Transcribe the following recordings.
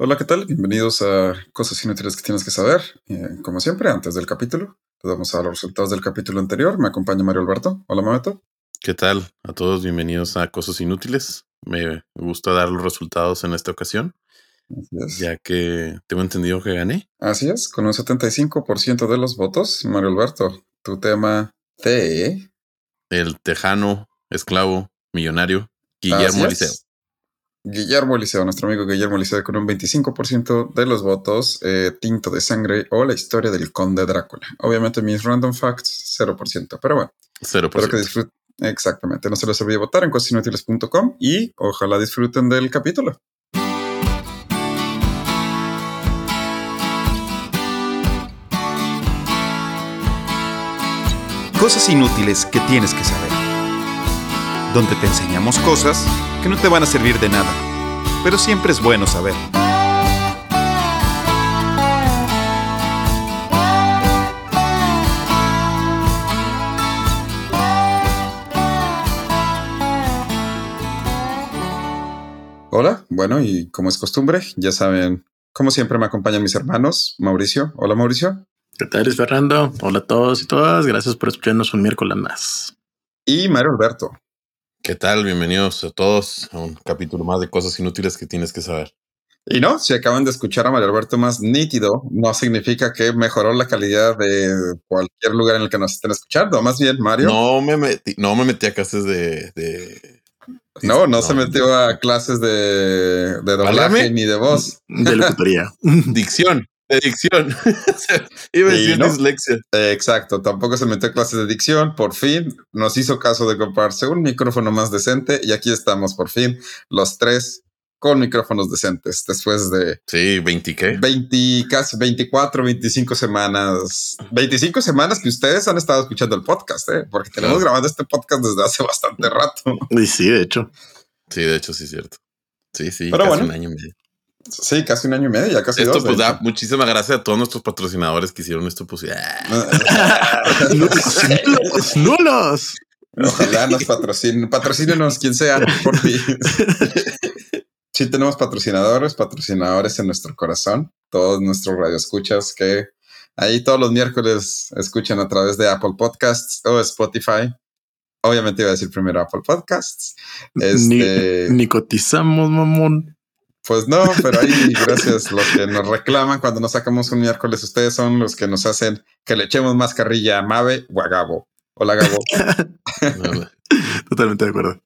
Hola, ¿qué tal? Bienvenidos a Cosas Inútiles que tienes que saber. Eh, como siempre, antes del capítulo, te vamos a los resultados del capítulo anterior. Me acompaña Mario Alberto. Hola, Mameto. ¿Qué tal? A todos bienvenidos a Cosas Inútiles. Me gusta dar los resultados en esta ocasión, ya que tengo entendido que gané. Así es, con un 75% de los votos. Mario Alberto, tu tema T. El tejano, esclavo, millonario, Guillermo Liceo. Guillermo Eliseo, nuestro amigo Guillermo Eliseo, con un 25% de los votos, eh, Tinto de Sangre o la historia del Conde Drácula. Obviamente mis random facts, 0%, pero bueno. 0%. Espero que disfruten. Exactamente, no se les olvide votar en cosinutiles.com y ojalá disfruten del capítulo. Cosas inútiles que tienes que saber. Donde te enseñamos cosas que no te van a servir de nada, pero siempre es bueno saber. Hola, bueno, y como es costumbre, ya saben, como siempre me acompañan mis hermanos, Mauricio. Hola, Mauricio. ¿Qué tal, Fernando? Hola a todos y todas. Gracias por escucharnos un miércoles más. Y Mario Alberto. ¿Qué tal? Bienvenidos a todos a un capítulo más de cosas inútiles que tienes que saber. Y no, si acaban de escuchar a Mario Alberto más nítido, no significa que mejoró la calidad de cualquier lugar en el que nos estén escuchando. Más bien, Mario. No me metí, no me metí a clases de. de no, no, se metió a clases de, de doblaje ni de voz. De locutoría. Dicción. De dicción. Iba a decir no. dislexia. Eh, exacto, tampoco se metió a clases de dicción. Por fin nos hizo caso de comprarse un micrófono más decente y aquí estamos por fin, los tres con micrófonos decentes después de Sí, 20 qué? 20, casi 24, 25 semanas. 25 semanas que ustedes han estado escuchando el podcast, ¿eh? porque tenemos Claro. grabando este podcast desde hace bastante rato. Y sí, de hecho. Sí, de hecho, sí es cierto. Sí, sí, Pero casi bueno. un año y medio. Sí, casi un año y medio, ya casi Esto dos. pues da muchísimas gracias a todos nuestros patrocinadores que hicieron esto posible. ¡Nulos! ¡Nulos! ¡Nulos! Ojalá nos patrocinen, patrocínenos quien sea, por fin. Sí tenemos patrocinadores, patrocinadores en nuestro corazón, todos nuestros radioescuchas que ahí todos los miércoles escuchan a través de Apple Podcasts o Spotify. Obviamente iba a decir primero Apple Podcasts. Este, Ni, ni cotizamos, mamón. Pues no, pero ahí gracias los que nos reclaman cuando nos sacamos un miércoles. Ustedes son los que nos hacen que le echemos más carrilla a Mabe o a Gabo. Hola Gabo. Totalmente de acuerdo.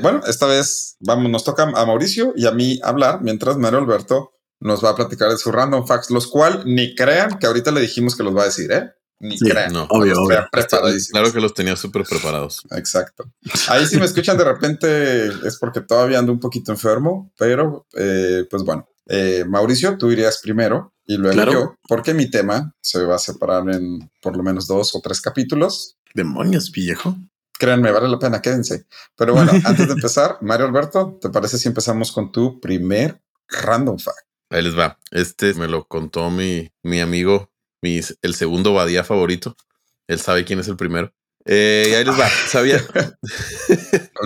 Bueno, esta vez vamos, nos toca a Mauricio y a mí hablar, mientras Mario Alberto nos va a platicar de sus random facts, los cual ni crean que ahorita le dijimos que los va a decir, ¿eh? Ni Sí, crean. no, obvio, Los obvio. trae preparadísimos. Claro que los tenía súper preparados. Exacto. Ahí si me escuchan de repente es porque todavía ando un poquito enfermo, pero eh, pues bueno. Eh, Mauricio, tú irías primero y luego Claro. yo, porque mi tema se va a separar en por lo menos dos o tres capítulos. Demonios, viejo. Créanme, vale la pena, quédense. Pero bueno, antes de empezar, Mario Alberto, ¿te parece si empezamos con tu primer random fact? Ahí les va. Este me lo contó mi, mi amigo, mi, el segundo Badía favorito. Él sabe quién es el primero. Eh, y ahí les va. Sabía.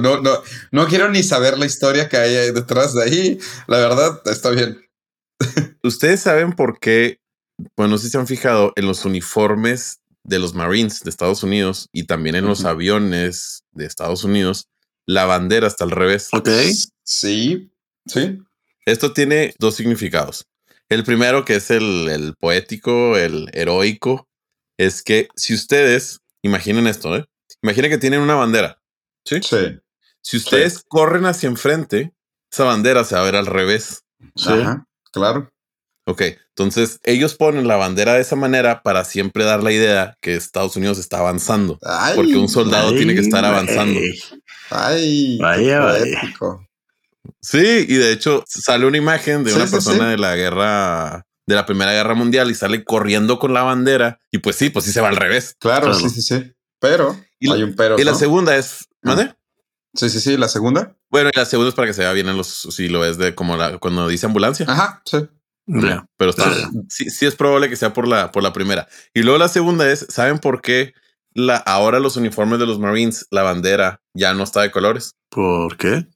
No, no, no quiero ni saber la historia que hay detrás de ahí. La verdad, está bien. Ustedes saben por qué. Bueno, si se han fijado en los uniformes de los Marines de Estados Unidos y también en los aviones de Estados Unidos, la bandera está al revés. Ok. Sí, sí. Esto tiene dos significados. El primero, que es el, el poético, el heroico, es que si ustedes, imaginen esto, ¿eh? Imaginen que tienen una bandera. ¿sí? Sí. Si ustedes corren hacia enfrente, esa bandera se va a ver al revés. Sí. Ajá, claro. Ok, entonces ellos ponen la bandera de esa manera para siempre dar la idea que Estados Unidos está avanzando. Ay, Porque un soldado Ay, tiene que estar avanzando. Ay, Vaya, vaya. Sí, y de hecho sale una imagen de Sí, una sí, persona sí. de la guerra, de la Primera Guerra Mundial y sale corriendo con la bandera y pues sí, pues sí se va al revés. Claro, Claro. sí, sí, sí. Pero Y la- hay un pero. y la segunda es, ¿mande? Sí, sí, sí. La segunda. Bueno, y la segunda es para que se vea bien en los, si lo ves de como la, cuando dice ambulancia. Ajá, sí. Pero está, sí, sí es probable que sea por la, por la primera. Y luego la segunda es, ¿saben por qué la, ahora los uniformes de los Marines, la bandera ya no está de colores? ¿Por qué?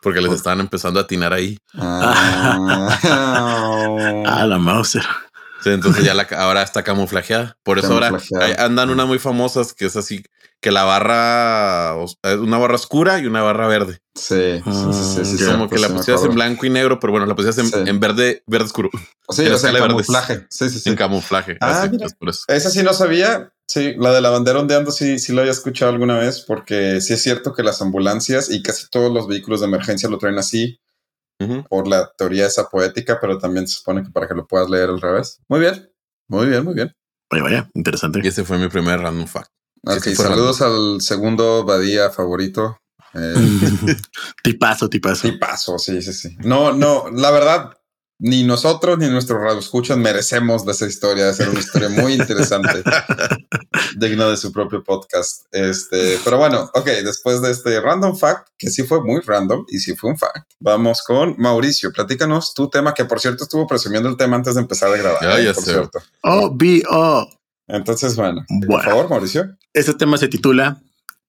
Porque les estaban empezando a atinar ahí. Ah, Ah, la Mauser. Sí, entonces ya la, ahora está camuflajeada. Por eso ahora andan unas muy famosas que es así, que la barra, eh, una barra oscura y una barra verde. Sí, sí, sí, sí, sí, sí, Como que pues la pusieras en blanco y negro, pero bueno, la pusieras en, Sí. en verde, verde oscuro, Sí, en o sea, verdes. camuflaje. Sí, sí, sí. sin camuflaje. Ah, así, mira. es por eso. Esa sí no sabía. Sí, la de la bandera ondeando sí, sí lo había escuchado alguna vez, porque sí es cierto que las ambulancias y casi todos los vehículos de emergencia lo traen así por la teoría esa poética, pero también se supone que para que lo puedas leer al revés. Muy bien, muy bien, muy bien. Vaya, vaya, interesante. Y ese fue mi primer random fact. Ok, fue saludos al segundo Badía favorito. Eh, tipazo, tipazo. sí, paso, sí, sí, sí. No, no, la verdad, ni nosotros ni nuestros radioescuchas merecemos de esa historia, de ser una historia muy interesante, digna de su propio podcast. Este, pero bueno, ok, después de este random fact, que sí fue muy random y sí fue un fact, vamos con Mauricio. Platícanos tu tema, que por cierto estuvo presumiendo el tema antes de empezar a grabar. Ya, eh, ya por sé. cierto. Oh, B.O. Entonces, bueno, por Bueno. favor, Mauricio. Este tema se titula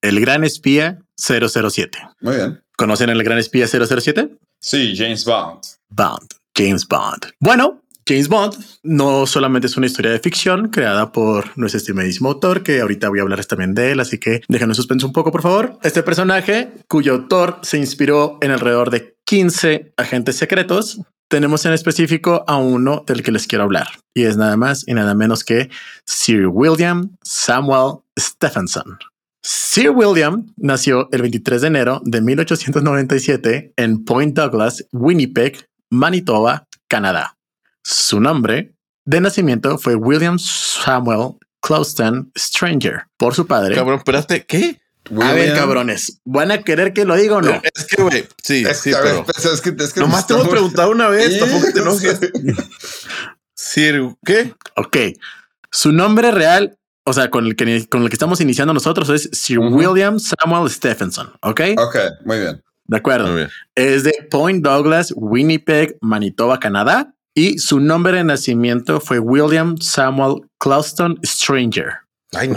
El Gran Espía 007. Muy bien. ¿Conocen el Gran Espía 007? Sí, James Bond. Bond, James Bond. Bueno, James Bond no solamente es una historia de ficción creada por nuestro estimadísimo autor, que ahorita voy a hablarles también de él, así que déjenme suspenso un poco, por favor. Este personaje, cuyo autor se inspiró en alrededor de 15 agentes secretos, tenemos en específico a uno del que les quiero hablar, y es nada más y nada menos que Sir William Samuel Stephenson. Sir William nació el 23 de enero de 1897 en Point Douglas, Winnipeg, Manitoba, Canadá. Su nombre de nacimiento fue William Samuel Clouston Stranger por su padre. Cabrón, espérate, ¿qué? A ver, William- cabrones, ¿van a querer que lo diga o no? Es que, güey, sí, Es sí, que, pero. pues, es que, es que Nomás te hemos estamos- preguntado una vez, Sí, tampoco te enojes. sí. Sir, ¿qué? Ok. Su nombre real, o sea, con el que, con el que estamos iniciando nosotros es Sir Ujú. William Samuel Stephenson. Ok. Ok, muy bien. De acuerdo. Es de Point Douglas, Winnipeg, Manitoba, Canadá. Y su nombre de nacimiento fue William Samuel Clouston Stranger. Ay, no.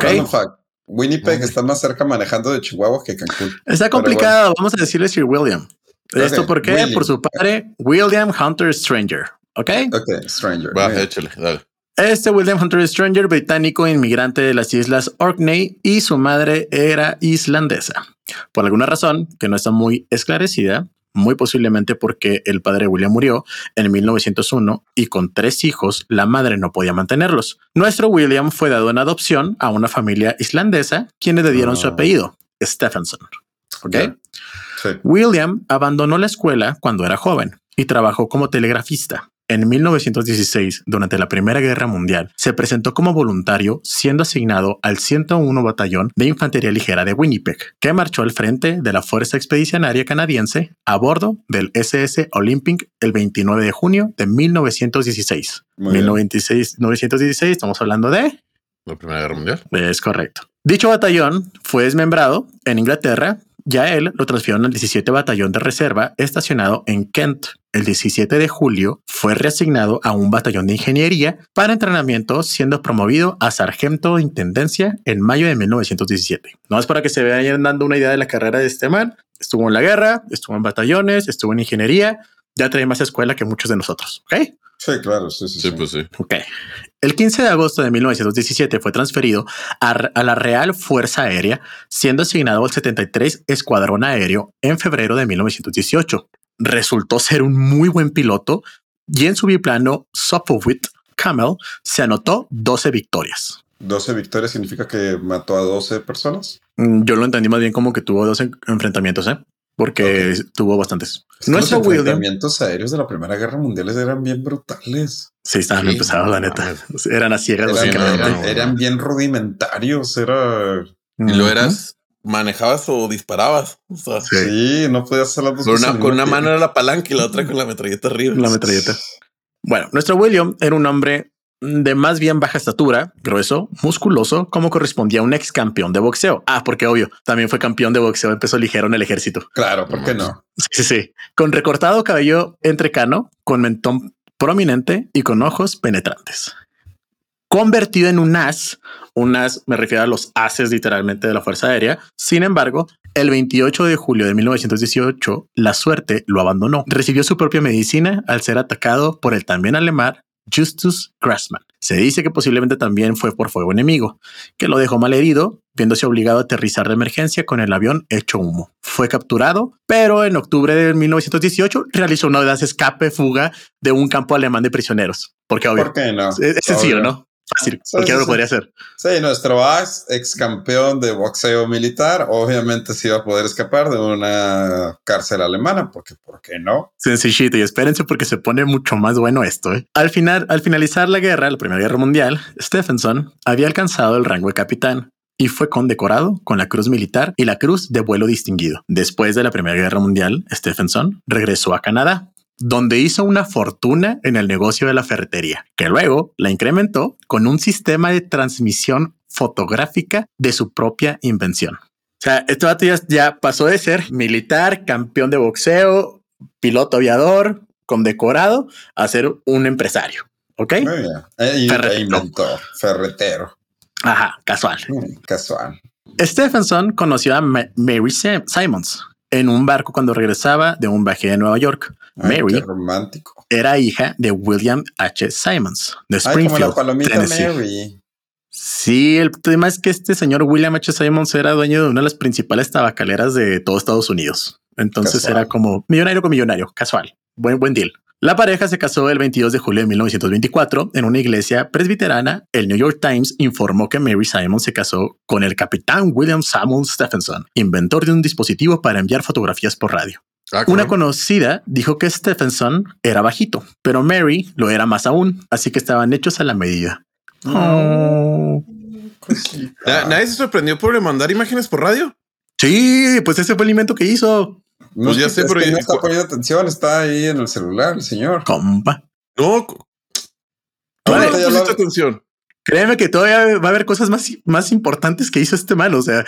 Winnipeg está más cerca manejando de Chihuahua que Cancún. Está complicado. Vamos a decirle Sir William. ¿Esto por qué? William. Por su padre, William Hunter Stranger. Ok. Ok, Stranger. Va, échale, dale. Este William Hunter Stranger, británico inmigrante de las islas Orkney y su madre era islandesa. Por alguna razón que no está muy esclarecida, muy posiblemente porque el padre de William murió en 1901 y con tres hijos la madre no podía mantenerlos. Nuestro William fue dado en adopción a una familia islandesa quienes le dieron su Ah. apellido, Stephenson. ¿Ok? Sí. William abandonó la escuela cuando era joven y trabajó como telegrafista. En 1916, durante la Primera Guerra Mundial, se presentó como voluntario siendo asignado al 101 Batallón de Infantería Ligera de Winnipeg, que marchó al frente de la Fuerza Expedicionaria Canadiense a bordo del SS Olympic el 29 de junio de 1916. Muy bien. 1916, 1916, estamos hablando de La Primera Guerra Mundial. es correcto. Dicho batallón fue desmembrado en Inglaterra. Ya él lo transfirieron al 17 Batallón de Reserva estacionado en Kent. El 17 de julio fue reasignado a un batallón de ingeniería para entrenamiento, siendo promovido a sargento de intendencia en mayo de 1917. No es para que se vayan dando una idea de la carrera de este man. Estuvo en la guerra, estuvo en batallones, estuvo en ingeniería. Ya trae más escuela que muchos de nosotros. ¿ok? Sí, claro, sí, sí. Sí, sí. pues sí. Ok. El 15 de agosto de 1917 fue transferido a, a la Real Fuerza Aérea, siendo asignado al 73 Escuadrón Aéreo en febrero de 1918. Resultó ser un muy buen piloto y en su biplano Sopowith Camel se anotó 12 victorias. 12 victorias significa que mató a 12 personas. Mm, Yo lo entendí más bien como que tuvo dos en- enfrentamientos, ¿eh? Porque tuvo bastantes. Es que Nuestro los William enfrentamientos aéreos de la Primera Guerra Mundial eran bien brutales. sí estaban Sí, empezados, la no neta. Eran a ciegas, Eran, sí, no, básicamente. eran- no. eran bien rudimentarios. Era. Y lo eras, manejabas o disparabas. O sea, Sí. Sí, no podías hacer las dos con cosas una, con una mano era la palanca y la otra con la metralleta arriba. La metralleta. Bueno, nuestro William era un hombre de más bien baja estatura, grueso, musculoso, como correspondía a un ex campeón de boxeo. Ah, porque obvio, también fue campeón de boxeo, empezó ligero en el ejército. Claro, ¿por qué no? Sí, sí, sí. Con recortado cabello entrecano, con mentón prominente y con ojos penetrantes. Convertido en un as, un as me refiero a los ases literalmente de la Fuerza Aérea. Sin embargo, el 28 de julio de 1918, la suerte lo abandonó. Recibió su propia medicina al ser atacado por el también alemán Justus Grassman. Se dice que posiblemente también fue por fuego enemigo, que lo dejó mal herido, viéndose obligado a aterrizar de emergencia con el avión hecho humo. Fue capturado, pero en octubre de 1918 realizó una audaz escape fuga de un campo alemán de prisioneros. Porque obvio, ¿Por qué no? es, es sencillo. ¿no? Fácil, Sí, cualquiera sí, lo podría hacer. Sí, nuestro ex, ex campeón de boxeo militar, obviamente se iba a poder escapar de una cárcel alemana, porque ¿por qué no? Sencillito y espérense porque se pone mucho más bueno esto. ¿eh? Al final, al finalizar la guerra, la Primera Guerra Mundial, Stephenson había alcanzado el rango de capitán y fue condecorado con la Cruz Militar y la Cruz de Vuelo Distinguido. Después de la Primera Guerra Mundial, Stephenson regresó a Canadá, donde hizo una fortuna en el negocio de la ferretería, que luego la incrementó con un sistema de transmisión fotográfica de su propia invención. O sea, este vato ya, ya pasó de ser militar, campeón de boxeo, piloto aviador, condecorado, a ser un empresario. ¿Ok? E, y- Ferretero. e inventó, ferretero. Ajá, casual. Mm, Casual. Stephenson conoció a Ma- Mary Sim- Simons en un barco cuando regresaba de un viaje de Nueva York. Ay, Mary romántico. era hija de William H. Simons de Ay, como la Springfield, palomita Tennessee. Mary. Sí, el tema es que este señor William H. Simons era dueño de una de las principales tabacaleras de todo Estados Unidos. Entonces Casual. era como millonario con millonario, casual. Buen, buen deal. La pareja se casó el 22 de julio de 1924 en una iglesia presbiterana. El New York Times informó que Mary Simons se casó con el capitán William Samuel Stephenson, inventor de un dispositivo para enviar fotografías por radio. Ah, Una conocida dijo que Stephenson era bajito, pero Mary lo era más aún, así que estaban hechos a la medida. Oh. Nadie se sorprendió por mandar imágenes por radio. Sí, pues ese fue el invento que hizo. No, Pues ya sé, pero no está poniendo atención, está ahí en el celular, el señor. Compa. No. ¿Cómo Vale, no pusiste lo- atención? Créeme que todavía va a haber cosas más, más importantes que hizo este man. O sea,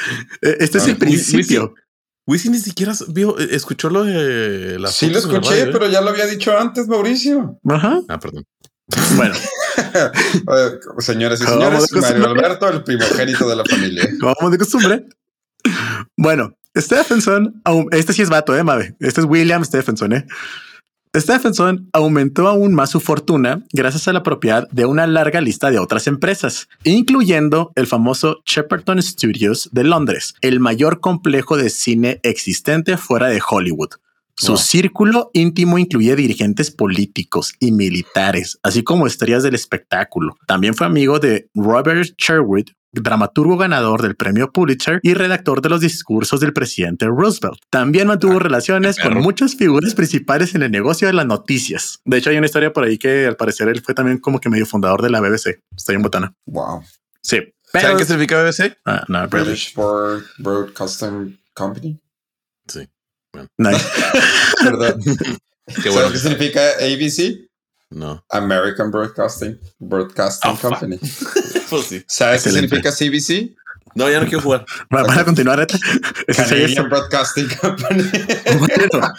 eh, este es Ah, el principio. Wisin ni siquiera vio, eh, escuchó lo de las Sí lo la escuché, radio, ¿eh? pero ya lo había dicho antes, Mauricio. Ajá. Ah, perdón. Bueno, Señores y señores. Mario Alberto, el primogénito de la familia. como de costumbre. Bueno, Stephenson, este sí es vato, eh, Mabe. Este es William Stephenson, eh. Stephenson aumentó aún más su fortuna gracias a la propiedad de una larga lista de otras empresas, incluyendo el famoso Shepperton Studios de Londres, el mayor complejo de cine existente fuera de Hollywood. Su Wow. círculo íntimo incluye dirigentes políticos y militares, así como estrellas del espectáculo. También fue amigo de Robert Sherwood, dramaturgo ganador del premio Pulitzer y redactor de los discursos del presidente Roosevelt. También mantuvo relaciones con muchas figuras principales en el negocio de las noticias. De hecho, hay una historia por ahí que al parecer él fue también como que medio fundador de la BBC. Está en botana. Wow. Sí. ¿Saben Pero, qué significa BBC? Ah, no, pero- British Broad- Broadcasting Company. Sí. Nice. Perdón. Qué ¿Sabes bueno. qué significa ABC? No. American Broadcasting Broadcasting Oh, fuck. Company. Pues sí. ¿Sabes qué significa CBC? No, ya no quiero jugar. Va- Van a continuar. sería Canadian Broadcasting Company. Bueno,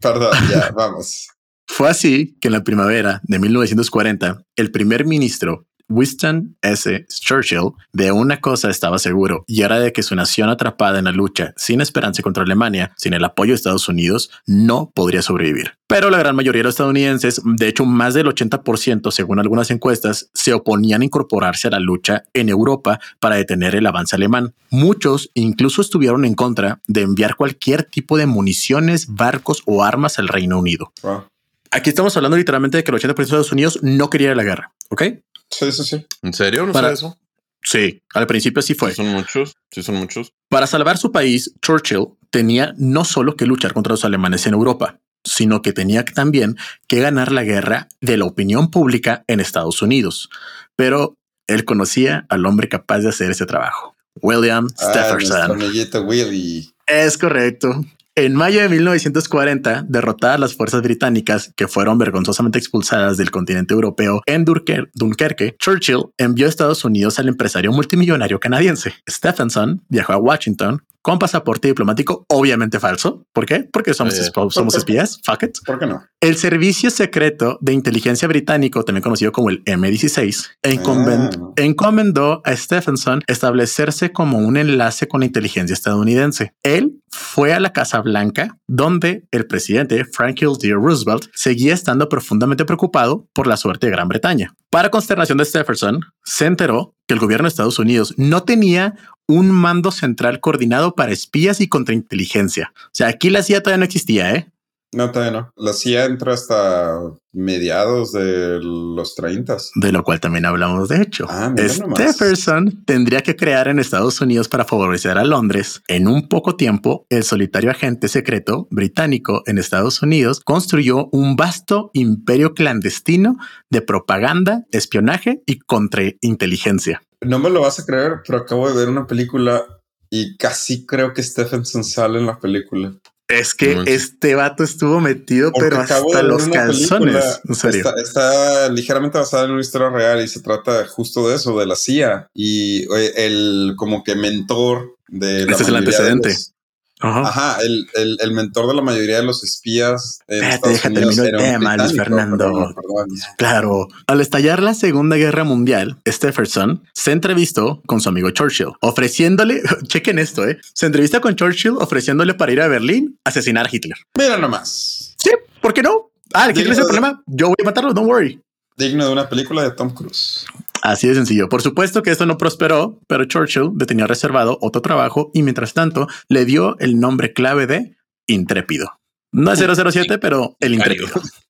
Perdón, ya, vamos. Fue así que en la primavera de 1940, el primer ministro Winston S. Churchill de una cosa estaba seguro y era de que su nación atrapada en la lucha sin esperanza contra Alemania, sin el apoyo de Estados Unidos, no podría sobrevivir. Pero la gran mayoría de los estadounidenses, de hecho más del 80% según algunas encuestas, se oponían a incorporarse a la lucha en Europa para detener el avance alemán. Muchos incluso estuvieron en contra de enviar cualquier tipo de municiones, barcos o armas al Reino Unido. Wow. Aquí estamos hablando literalmente de que el 80% de Estados Unidos no quería la guerra. ¿Ok? Sí, sí, sí. ¿En serio? ¿No Para- sé eso? Sí, al principio sí fue. Sí son muchos. Sí son muchos. Para salvar su país, Churchill tenía no solo que luchar contra los alemanes en Europa, sino que tenía también que ganar la guerra de la opinión pública en Estados Unidos. Pero él conocía al hombre capaz de hacer ese trabajo. William Ah, Stephenson. Willy. Es correcto. En mayo de 1940, derrotadas las fuerzas británicas que fueron vergonzosamente expulsadas del continente europeo en Dunkerque, Churchill envió a Estados Unidos al empresario multimillonario canadiense. Stephenson viajó a Washington con pasaporte diplomático, obviamente falso. ¿Por qué? Porque somos, Eh, somos espías. Fuck it. ¿Por qué no? El Servicio Secreto de Inteligencia Británico, también conocido como el M16, encomen- Ah. encomendó a Stephenson establecerse como un enlace con la inteligencia estadounidense. Él fue a la Casa Blanca, donde el presidente Franklin D. Roosevelt seguía estando profundamente preocupado por la suerte de Gran Bretaña. Para consternación de Stephenson, se enteró que el gobierno de Estados Unidos no tenía un mando central coordinado para espías y contrainteligencia. O sea, aquí la CIA todavía no existía, ¿eh? No, todavía no. La CIA entra hasta mediados de los 30. de lo cual también hablamos de hecho. Ah, mira nomás. Stephenson tendría que crear en Estados Unidos para favorecer a Londres. En un poco tiempo, el solitario agente secreto británico en Estados Unidos construyó un vasto imperio clandestino de propaganda, espionaje y contrainteligencia. No me lo vas a creer, pero acabo de ver una película y casi creo que Stephenson sale en la película. Es que No este vato estuvo metido, Porque pero hasta los calzones. película, En serio. Está, está ligeramente basada en una historia real y se trata justo de eso, de la CIA y el como que mentor de la Este es el de antecedente. los- Ajá. Ajá, el, el, el mentor de la mayoría de los espías. En Espérate, deja termino el tema, Luis Fernando. perdón, perdón. Claro, al estallar la Segunda Guerra Mundial, Stephenson se entrevistó con su amigo Churchill, ofreciéndole, chequen esto, eh, se entrevista con Churchill ofreciéndole para ir a Berlín a asesinar a Hitler. Mira nomás. Sí, ¿por qué no? Ah, Hitler es el problema. Yo voy a matarlo, don't worry. Digno de una película de Tom Cruise. Así de sencillo. Por supuesto que esto no prosperó, pero Churchill le tenía reservado otro trabajo y mientras tanto le dio el nombre clave de Intrépido. No es 007, pero el Intrépido.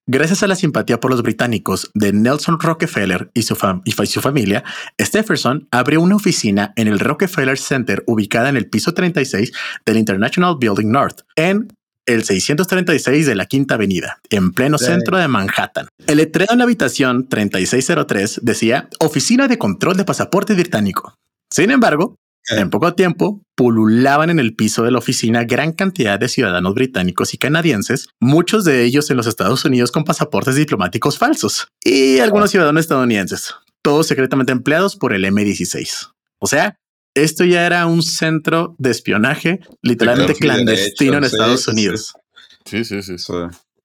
Gracias a la simpatía por los británicos de Nelson Rockefeller y su, fam- y su familia, Stephenson abrió una oficina en el Rockefeller Center ubicada en el piso 36 del International Building North, en el 636 de la Quinta Avenida, en pleno Sí. centro de Manhattan. El letrero en la habitación 3603 decía Oficina de Control de Pasaporte Británico. Sin embargo, en poco tiempo pululaban en el piso de la oficina gran cantidad de ciudadanos británicos y canadienses, muchos de ellos en los Estados Unidos con pasaportes diplomáticos falsos y algunos ciudadanos estadounidenses, todos secretamente empleados por el M16. O sea, esto ya era un centro de espionaje literalmente Sí, clandestino en hecho, Estados sí. Unidos. Sí, sí, sí.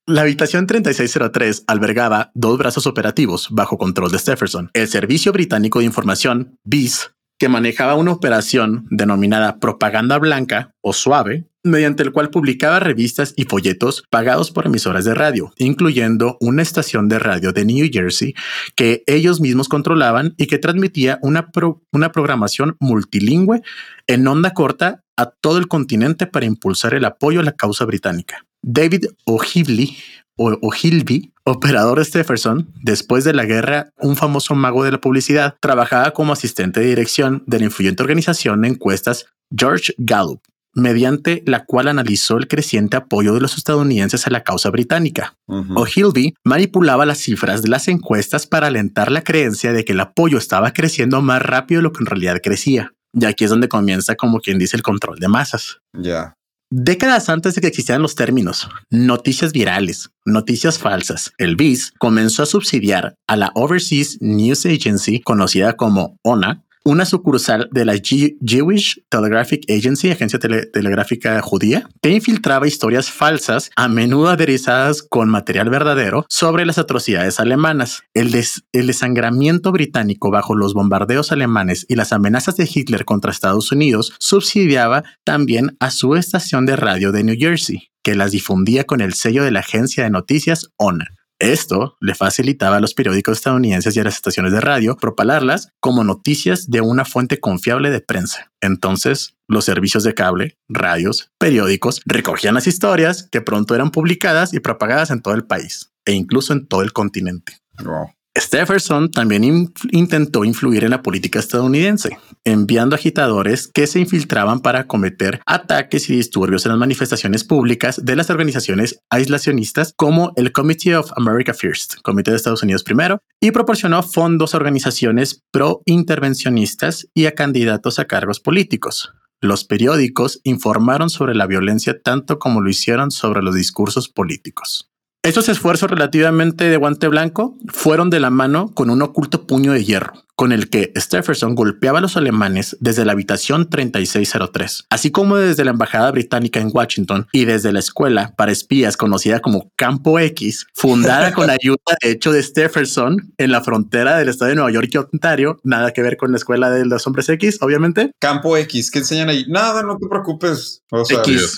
La habitación 3603 albergaba dos brazos operativos bajo control de Stephenson. El Servicio Británico de Información, BIS, que manejaba una operación denominada Propaganda Blanca o Suave, mediante el cual publicaba revistas y folletos pagados por emisoras de radio, incluyendo una estación de radio de New Jersey que ellos mismos controlaban y que transmitía una, una programación multilingüe en onda corta a todo el continente para impulsar el apoyo a la causa británica. David O'Hilby, o O'Hilby, operador de Stephenson, después de la guerra, un famoso mago de la publicidad, trabajaba como asistente de dirección de la influyente organización de encuestas George Gallup, mediante la cual analizó el creciente apoyo de los estadounidenses a la causa británica. Ujú. O'Hilby manipulaba las cifras de las encuestas para alentar la creencia de que el apoyo estaba creciendo más rápido de lo que en realidad crecía. Y aquí es donde comienza como quien dice el control de masas. Ya. Décadas antes de que existieran los términos noticias virales, noticias falsas, el BIS comenzó a subsidiar a la Overseas News Agency, conocida como ONA, una sucursal de la Jewish Telegraphic Agency, agencia tele- telegráfica judía, que infiltraba historias falsas, a menudo aderezadas con material verdadero, sobre las atrocidades alemanas. El, el desangramiento británico bajo los bombardeos alemanes y las amenazas de Hitler contra Estados Unidos subsidiaba también a su estación de radio de New Jersey, que las difundía con el sello de la agencia de noticias ONA. Esto le facilitaba a los periódicos estadounidenses y a las estaciones de radio propalarlas como noticias de una fuente confiable de prensa. Entonces, los servicios de cable, radios, periódicos recogían las historias que pronto eran publicadas y propagadas en todo el país e incluso en todo el continente. Wow. Stephenson también intentó influir en la política estadounidense, enviando agitadores que se infiltraban para cometer ataques y disturbios en las manifestaciones públicas de las organizaciones aislacionistas como el Committee of America First, Comité de Estados Unidos primero, y proporcionó fondos a organizaciones pro-intervencionistas y a candidatos a cargos políticos. Los periódicos informaron sobre la violencia tanto como lo hicieron sobre los discursos políticos. Estos esfuerzos relativamente de guante blanco fueron de la mano con un oculto puño de hierro, con el que Stephenson golpeaba a los alemanes desde la habitación 3603, así como desde la embajada británica en Washington y desde la escuela para espías conocida como Campo X, fundada con ayuda de hecho de Stephenson en la frontera del estado de Nueva York y Ontario, nada que ver con la escuela de los hombres X, obviamente. Campo X, ¿qué enseñan ahí? Nada, no te preocupes. O sea, X.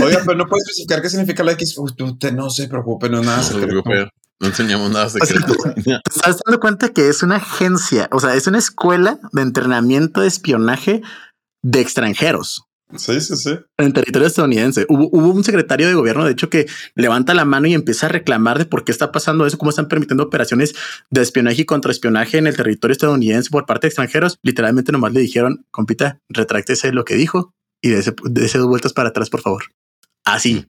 Oiga, pero no puedes especificar qué significa la X. Uy, tú te- no se preocupe, no nada No se preocupe, No enseñamos nada sea, secreto. ¿Te estás dando cuenta que es una agencia? O sea, es una escuela de entrenamiento de espionaje de extranjeros. Sí, sí, sí. en territorio estadounidense. Hubo, hubo un secretario de gobierno, de hecho, que levanta la mano y empieza a reclamar de por qué está pasando eso, cómo están permitiendo operaciones de espionaje y contraespionaje en el territorio estadounidense por parte de extranjeros. Literalmente nomás le dijeron, compita, retráctese lo que dijo y de ese dos vueltas para atrás, por favor. Así.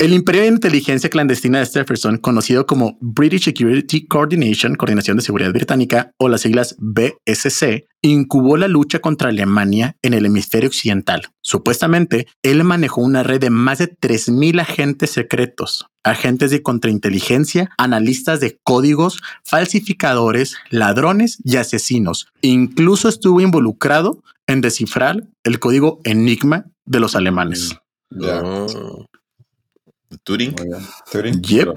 El Imperio de Inteligencia Clandestina de Stephenson, conocido como British Security Coordination, Coordinación de Seguridad Británica, o las siglas BSC, incubó la lucha contra Alemania en el hemisferio occidental. Supuestamente, él manejó una red de más de 3.000 agentes secretos, agentes de contrainteligencia, analistas de códigos, falsificadores, ladrones y asesinos. Incluso estuvo involucrado en descifrar el código Enigma de los alemanes. Ya. Oh. Turing. Turing. Yep.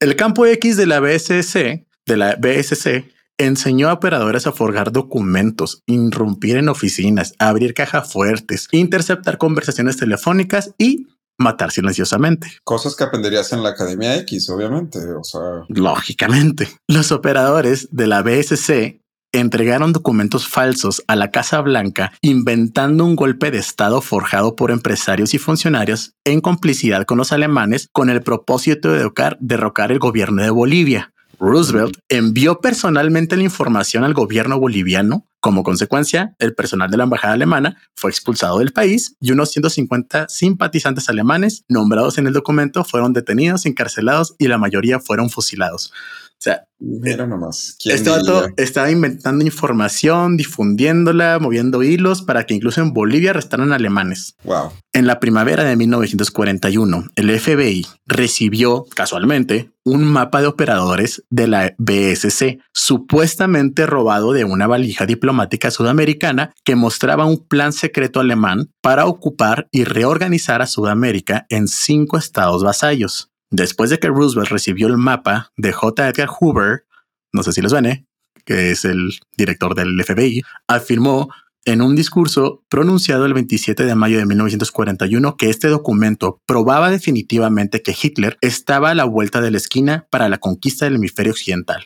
El campo X de la BSC, de la BSC, enseñó a operadores a forjar documentos, irrumpir en oficinas, abrir cajas fuertes, interceptar conversaciones telefónicas y matar silenciosamente. Cosas que aprenderías en la Academia X, obviamente. O sea, Lógicamente, los operadores de la BSC entregaron documentos falsos a la Casa Blanca, inventando un golpe de Estado forjado por empresarios y funcionarios en complicidad con los alemanes con el propósito de derrocar, derrocar el gobierno de Bolivia. Roosevelt envió personalmente la información al gobierno boliviano. Como consecuencia, el personal de la embajada alemana fue expulsado del país y unos 150 simpatizantes alemanes nombrados en el documento fueron detenidos, encarcelados y la mayoría fueron fusilados. O sea, mira nomás. ¿quién este vato diría? estaba inventando información, difundiéndola, moviendo hilos para que incluso en Bolivia arrestaran alemanes. Wow. En la primavera de 1941, el FBI recibió casualmente un mapa de operadores de la BSC, supuestamente robado de una valija diplomática sudamericana que mostraba un plan secreto alemán para ocupar y reorganizar a Sudamérica en cinco estados vasallos. Después de que Roosevelt recibió el mapa de J. Edgar Hoover, no sé si les suene, que es el director del FBI, afirmó en un discurso pronunciado el 27 de mayo de 1941 que este documento probaba definitivamente que Hitler estaba a la vuelta de la esquina para la conquista del hemisferio occidental.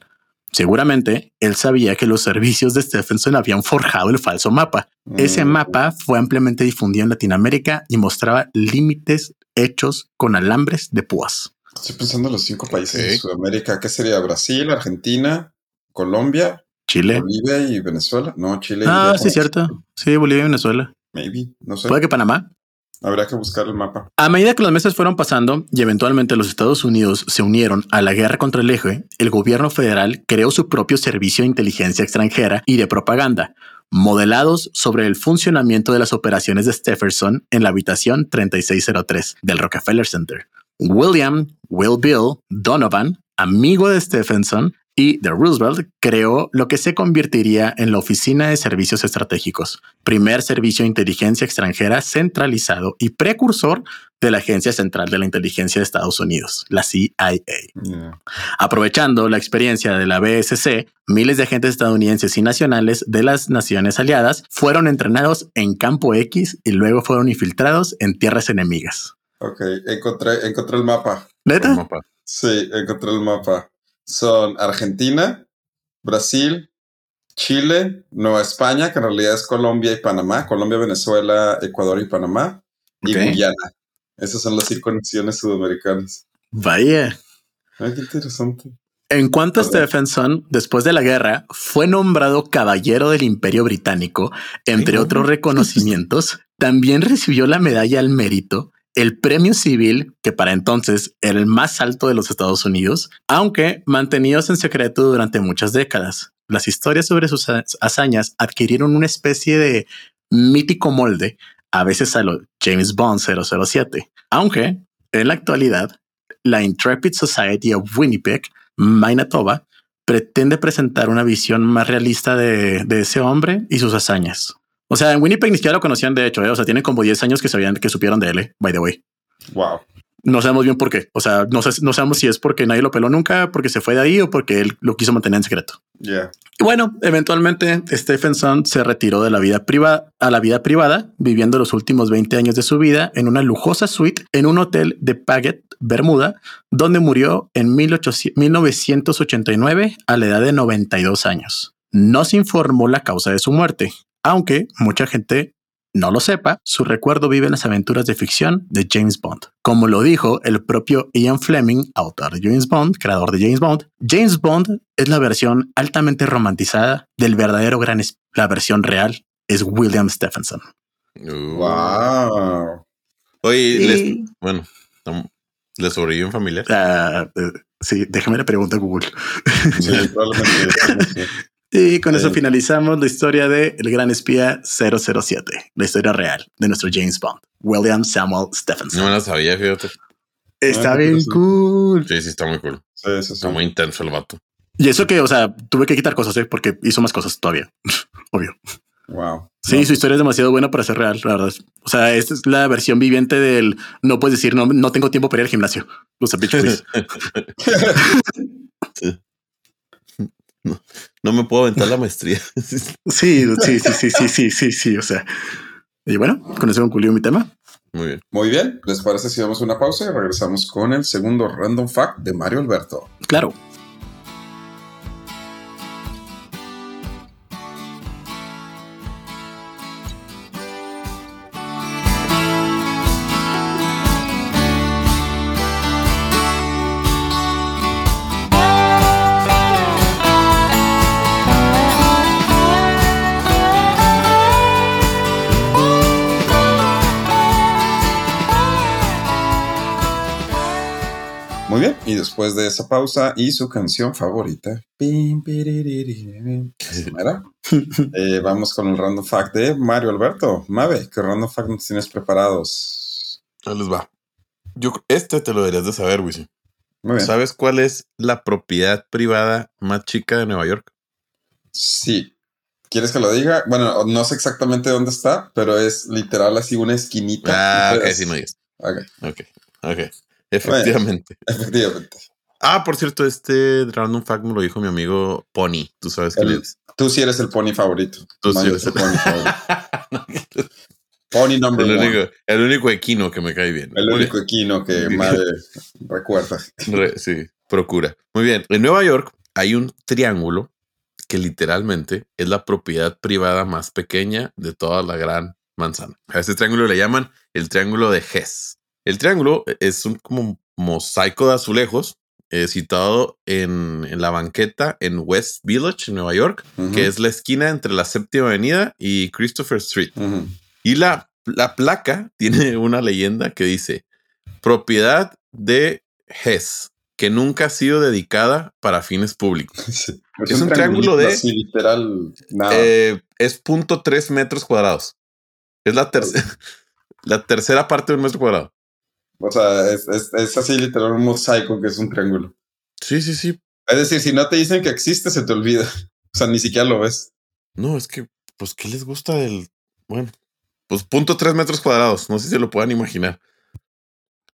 Seguramente él sabía que los servicios de Stephenson habían forjado el falso mapa. Ese Mm, mapa fue ampliamente difundido en Latinoamérica y mostraba límites hechos con alambres de púas. Estoy pensando en los cinco países de. Sudamérica. ¿Qué sería? Brasil, Argentina, Colombia, Chile. Bolivia y Venezuela. No, Chile. y Ah, Japón. sí, cierto. Sí, Bolivia y Venezuela. Maybe. No sé. Puede que Panamá. Habría que buscar el mapa. A medida que los meses fueron pasando y eventualmente los Estados Unidos se unieron a la guerra contra el eje, el gobierno federal creó su propio servicio de inteligencia extranjera y de propaganda, modelados sobre el funcionamiento de las operaciones de Stephenson en la habitación 3603 del Rockefeller Center. William Will Bill Donovan, amigo de Stephenson y de Roosevelt, creó lo que se convertiría en la Oficina de Servicios Estratégicos, primer servicio de inteligencia extranjera centralizado y precursor de la Agencia Central de la Inteligencia de Estados Unidos, la CIA. Yeah. Aprovechando la experiencia de la BSC, miles de agentes estadounidenses y nacionales de las naciones aliadas fueron entrenados en Campo X y luego fueron infiltrados en tierras enemigas. Ok, encontré, encontré el mapa. ¿Neta? Mapa. Sí, encontré el mapa. Son Argentina, Brasil, Chile, Nueva España, que en realidad es Colombia y Panamá, Colombia, Venezuela, Ecuador y Panamá, y. Guyana. Esas son las cinco naciones sudamericanas. Vaya. Ay, qué interesante. En cuanto a. Stephenson, después de la guerra, fue nombrado caballero del Imperio Británico, entre Ay, no. otros reconocimientos. También recibió la medalla al mérito, el premio civil, que para entonces era el más alto de los Estados Unidos, aunque mantenidos en secreto durante muchas décadas. Las historias sobre sus ha- hazañas adquirieron una especie de mítico molde, a veces a lo James Bond 007, aunque en la actualidad la Intrepid Society of Winnipeg Manitoba pretende presentar una visión más realista de, ese hombre y sus hazañas. O sea, en Winnipeg ni siquiera lo conocían, de hecho, ¿eh? o sea, tienen como 10 años que sabían que supieron de él, ¿eh? by the way. Wow. No sabemos bien por qué. O sea, no, sabemos si es porque nadie lo peló nunca, porque se fue de ahí o porque él lo quiso mantener en secreto. Yeah. Y bueno, eventualmente Stephenson se retiró de la vida privada a la vida privada, viviendo los últimos 20 años de su vida en una lujosa suite en un hotel de Paget, Bermuda, donde murió en 1800 1989 a la edad de 92 años. No se informó la causa de su muerte, aunque mucha gente no lo sepa, su recuerdo vive en las aventuras de ficción de James Bond. Como lo dijo el propio Ian Fleming, autor de James Bond, creador de James Bond, James Bond es la versión altamente romantizada del verdadero gran, es- la versión real es William Stephenson. Uh. Wow. Oye, Y- les- bueno, ¿le sobrevive un familiar? Ah, eh, sí, déjame le pregunto a Google. Sí, probablemente. Y con eso finalizamos la historia de El Gran Espía 007, la historia real de nuestro James Bond, William Samuel No Stephenson. me la sabía, fíjate. Está Ah, bien sí. cool. Sí, sí, está muy cool. Sí, sí, sí. Está muy intenso el vato. Y eso que, o sea, tuve que quitar cosas, ¿eh? porque hizo más cosas todavía. Obvio. Wow. Sí, No, su historia es demasiado buena para ser real, la verdad. O sea, esta es la versión viviente del no puedes decir no, no tengo tiempo para ir al gimnasio. O sea, please. No me puedo aventar la maestría. Sí, sí, sí, sí, sí, sí, sí, sí. O sea, y bueno, con eso concluyo mi tema. Muy bien. Muy bien. ¿Les parece si damos una pausa y regresamos con el segundo random fact de Mario Alberto? Claro. Y después de esa pausa y su canción favorita. Eh, vamos con el random fact de Mario Alberto. Mave, ¿qué random fact nos tienes preparados? Ahí les va. Yo, este te lo deberías de saber, bien. ¿Sabes cuál es la propiedad privada más chica de Nueva York? Sí. ¿Quieres que lo diga? Bueno, no sé exactamente dónde está, pero es literal así una esquinita. Ah, ok, sí, no digas. Ok, Ok, ok. Efectivamente. efectivamente. Ah, por cierto, este random fact me lo dijo mi amigo Pony. Tú sabes quién es. Tú sí eres el pony favorito. Tú sí eres es el pony favorito. Pony number el, one. único, el único equino que me cae bien. El Muy único equino que madre recuerda. Re- sí, procura. Muy bien. En Nueva York hay un triángulo que literalmente es la propiedad privada más pequeña de toda la gran manzana. A este triángulo le llaman el triángulo de Hess. El triángulo es un como mosaico de azulejos eh, situado en, en la banqueta en West Village, en Nueva York, que es la esquina entre la séptima avenida y Christopher Street. Y la, la placa tiene una leyenda que dice propiedad de Hess, que nunca ha sido dedicada para fines públicos. Sí. Es un triángulo de- Así, literal, nada. Eh, es punto tres metros cuadrados. Es la, tercera la tercera parte de un metro cuadrado. O sea, es, es- es así literal un mosaico que es un triángulo. Sí, sí, sí. Es decir, si no te dicen que existe, se te olvida. O sea, ni siquiera lo ves. No, es que, pues, ¿qué les gusta del. Bueno, pues punto tres metros cuadrados. No sé si se lo puedan imaginar.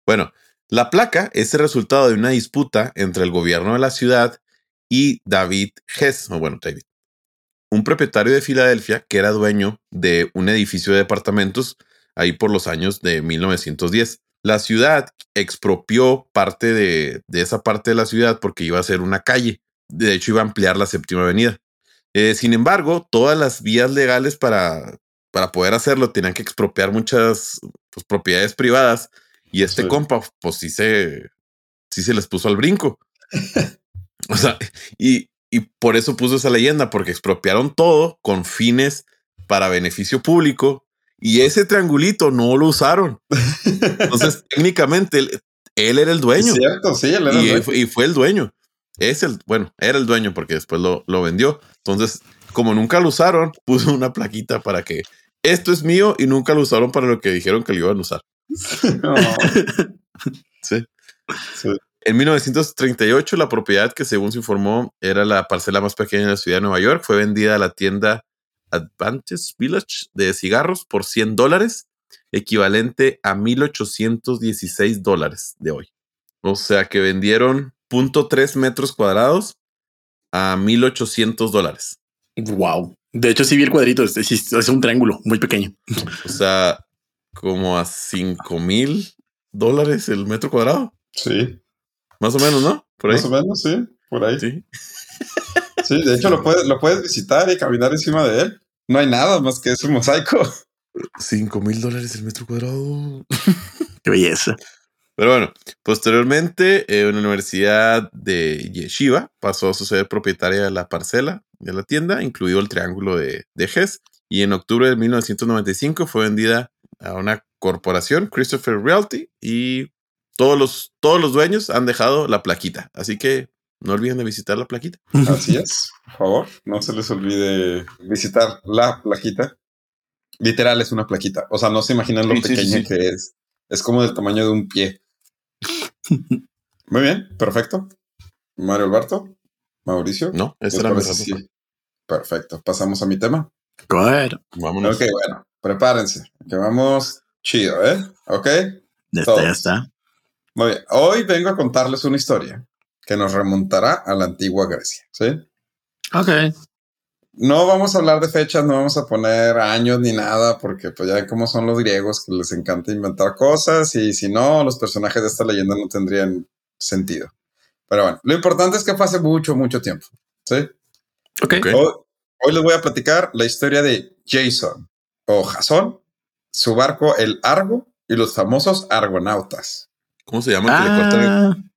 Bueno, la placa es el resultado de una disputa entre el gobierno de la ciudad y David Hess, o bueno, David, un propietario de Filadelfia que era dueño de un edificio de departamentos ahí por los años de 1910. La ciudad expropió parte de, de esa parte de la ciudad porque iba a ser una calle. De hecho, iba a ampliar la séptima avenida. Eh, sin embargo, todas las vías legales para, para poder hacerlo tenían que expropiar muchas pues, propiedades privadas. Y este Sí. compa, pues sí se, sí se les puso al brinco. o sea, y, y por eso puso esa leyenda, porque expropiaron todo con fines para beneficio público. Y ese triangulito no lo usaron. Entonces, técnicamente, él, él era el dueño Es cierto, sí, él era y, el dueño. fue- y fue el dueño. Es el, bueno, era el dueño porque después lo, lo vendió. Entonces, como nunca lo usaron, puso una plaquita para que esto es mío y nunca lo usaron para lo que dijeron que lo iban a usar. No, Sí. sí. En 1938, la propiedad que según se informó era la parcela más pequeña de la ciudad de Nueva York fue vendida a la tienda Advantage Village de cigarros por 100 dólares, equivalente a 1.816 dólares de hoy. O sea que vendieron 0.3 metros cuadrados a 1.800 dólares. Wow. De hecho, sí vi el cuadrito. Es, es- es un triángulo muy pequeño. O sea, como a 5 mil dólares el metro cuadrado. Sí, Más o menos, ¿no? Por ahí. más o menos, sí, por ahí. Sí, Sí. de hecho lo puedes, lo puedes visitar y caminar encima de él. No hay nada más que ese mosaico. 5 mil dólares el metro cuadrado. Qué belleza. Pero bueno, posteriormente, eh, una universidad de Yeshiva pasó a ser propietaria de la parcela de la tienda, incluido el triángulo de, de Hess. Y en octubre de 1995 fue vendida a una corporación, Christopher Realty, y todos los, todos los dueños han dejado la plaquita. Así que no olviden de visitar la plaquita. Así es, por favor, no se les olvide visitar la plaquita. Literal es una plaquita. O sea, no se imaginan lo Sí, pequeña sí. que es. Es como del tamaño de un pie. Muy bien, perfecto. Mario Alberto, Mauricio. ¿No? Esa ¿les era mi parece? razón. Sí. Perfecto. Pasamos a mi tema. Ahead. Vámonos. Ok, bueno, prepárense, que vamos chido, ¿eh? Ok. Ya está, ya está. Muy bien. Hoy vengo a contarles una historia que nos remontará a la antigua Grecia, ¿sí? Ok. No vamos a hablar de fechas, no vamos a poner años ni nada, porque pues ya cómo son los griegos, que les encanta inventar cosas y si no, los personajes de esta leyenda no tendrían sentido. Pero bueno, lo importante es que hace mucho, mucho tiempo, ¿sí? Ok. Ok. Hoy, hoy les voy a platicar la historia de Jason o Jason, su barco el Argo y los famosos argonautas. ¿Cómo se llama el que le cortan el,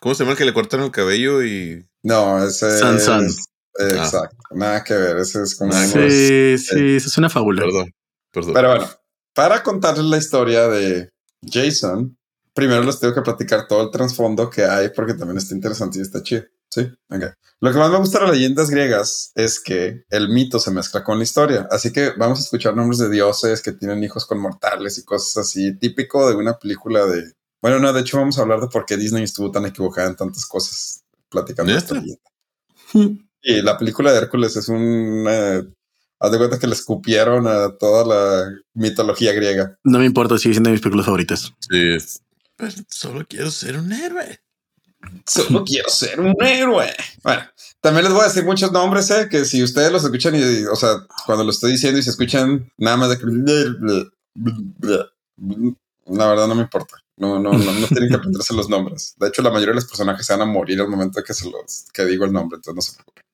¿Cómo se llama el que le cortan el cabello y No, ese Sansón. es- Exacto, nada que ver, ese es unos- sí, sí, eso es una fábula. Perdón, perdón. Pero bueno, para contarles la historia de Jason, primero les tengo que platicar todo el trasfondo que hay porque también está interesante y está chido. Sí, ok. Lo que más me gusta de las leyendas griegas es que el mito se mezcla con la historia. Así que vamos a escuchar nombres de dioses que tienen hijos con mortales y cosas así, típico de una película de. Bueno, no, de hecho, vamos a hablar de por qué Disney estuvo tan equivocada en tantas cosas platicando ¿Neta? esta leyenda. Y la película de Hércules es un. eh, haz de cuenta que le escupieron a toda la mitología griega. No me importa, sigue siendo de mis películas favoritas. Sí, pero solo quiero ser un héroe. Solo quiero ser un héroe. Bueno, también les voy a decir muchos nombres, eh, que si ustedes los escuchan y, o sea, cuando lo estoy diciendo y se escuchan nada más de que. La verdad no me importa. No, no, no, no tienen que aprenderse los nombres. De hecho, la mayoría de los personajes se van a morir al momento que se los que digo el nombre, entonces no se preocupen.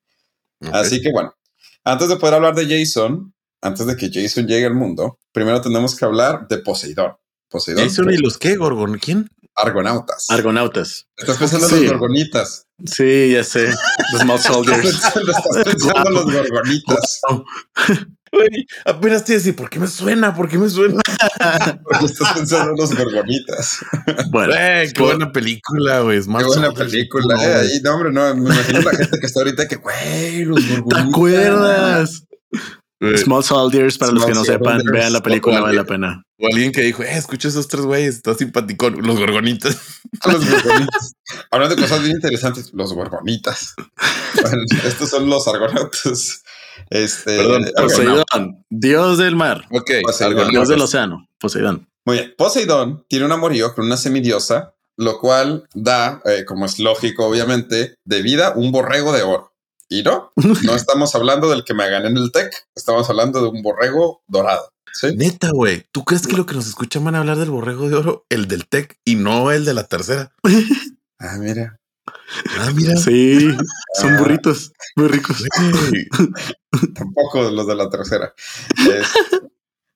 Así que bueno, antes de poder hablar de Jason, antes de que Jason llegue al mundo, primero tenemos que hablar de Poseidón. Poseidón. Jason y los qué, Gorgon. ¿Quién? Argonautas. Argonautas. Estás pensando en los gorgonitas. Sí, ya sé. The Small Soldiers. Estás pensando en los gorgonitas. Güey, apenas te decía, ¿por qué me suena? ¿Por qué me suena? Porque estás pensando en los gorgonitas. Bueno, qué buena película, güey. Qué buena película. eh, ahí, no, hombre, no, me imagino la gente que está ahorita que, güey, los ¿te gorgonitas. acuerdas? Güey, Small Soldiers, para los que no sepan, Soldiers. vean la película, vale la pena. O alguien que dijo, eh, escucha esos tres güeyes, está simpaticón. Los gorgonitas. Los gorgonitas. Hablando de cosas bien interesantes, los gorgonitas. Bueno, estos son los argonautas. Este, Perdón, ok, Poseidón, dios del mar, Ok, Poseidón. dios del océano. Poseidón. Muy bien. Poseidón tiene un amorío con una semidiosa, lo cual da, eh, como es lógico, obviamente, de vida un borrego de oro. Y no, no estamos hablando del que me gané en el TEC, estamos hablando de un borrego dorado. ¿sí? Neta, güey. ¿Tú crees que lo que nos escuchan van a hablar del borrego de oro, el del TEC y no el de la tercera? Ah, mira. Ah, mira. Sí, son burritos muy ricos. Tampoco los de la tercera. Es-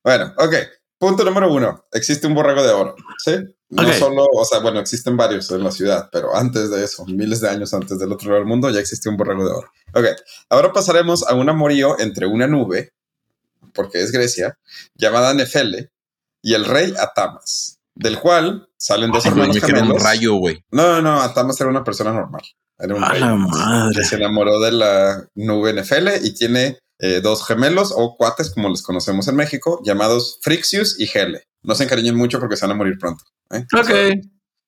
bueno, ok. Punto número uno. Existe un borrego de oro. Sí. No solo, o sea, bueno, existen varios en la ciudad, pero antes de eso, miles de años antes del otro lado del mundo, ya existía un borrego de oro. Ok. Ahora pasaremos a un amorío entre una nube, porque es Grecia, llamada Nefele, y el rey Atamas, del cual salen dos Ay, hermanos me un gemelos. rayo, güey. No, no, no, Atamas era una persona normal. Era un A rey. la que madre. se enamoró de la nube Nefele y tiene eh, dos gemelos o cuates, como los conocemos en México, llamados Frixius y Hele. No se encariñen mucho porque se van a morir pronto. ¿eh? Ok.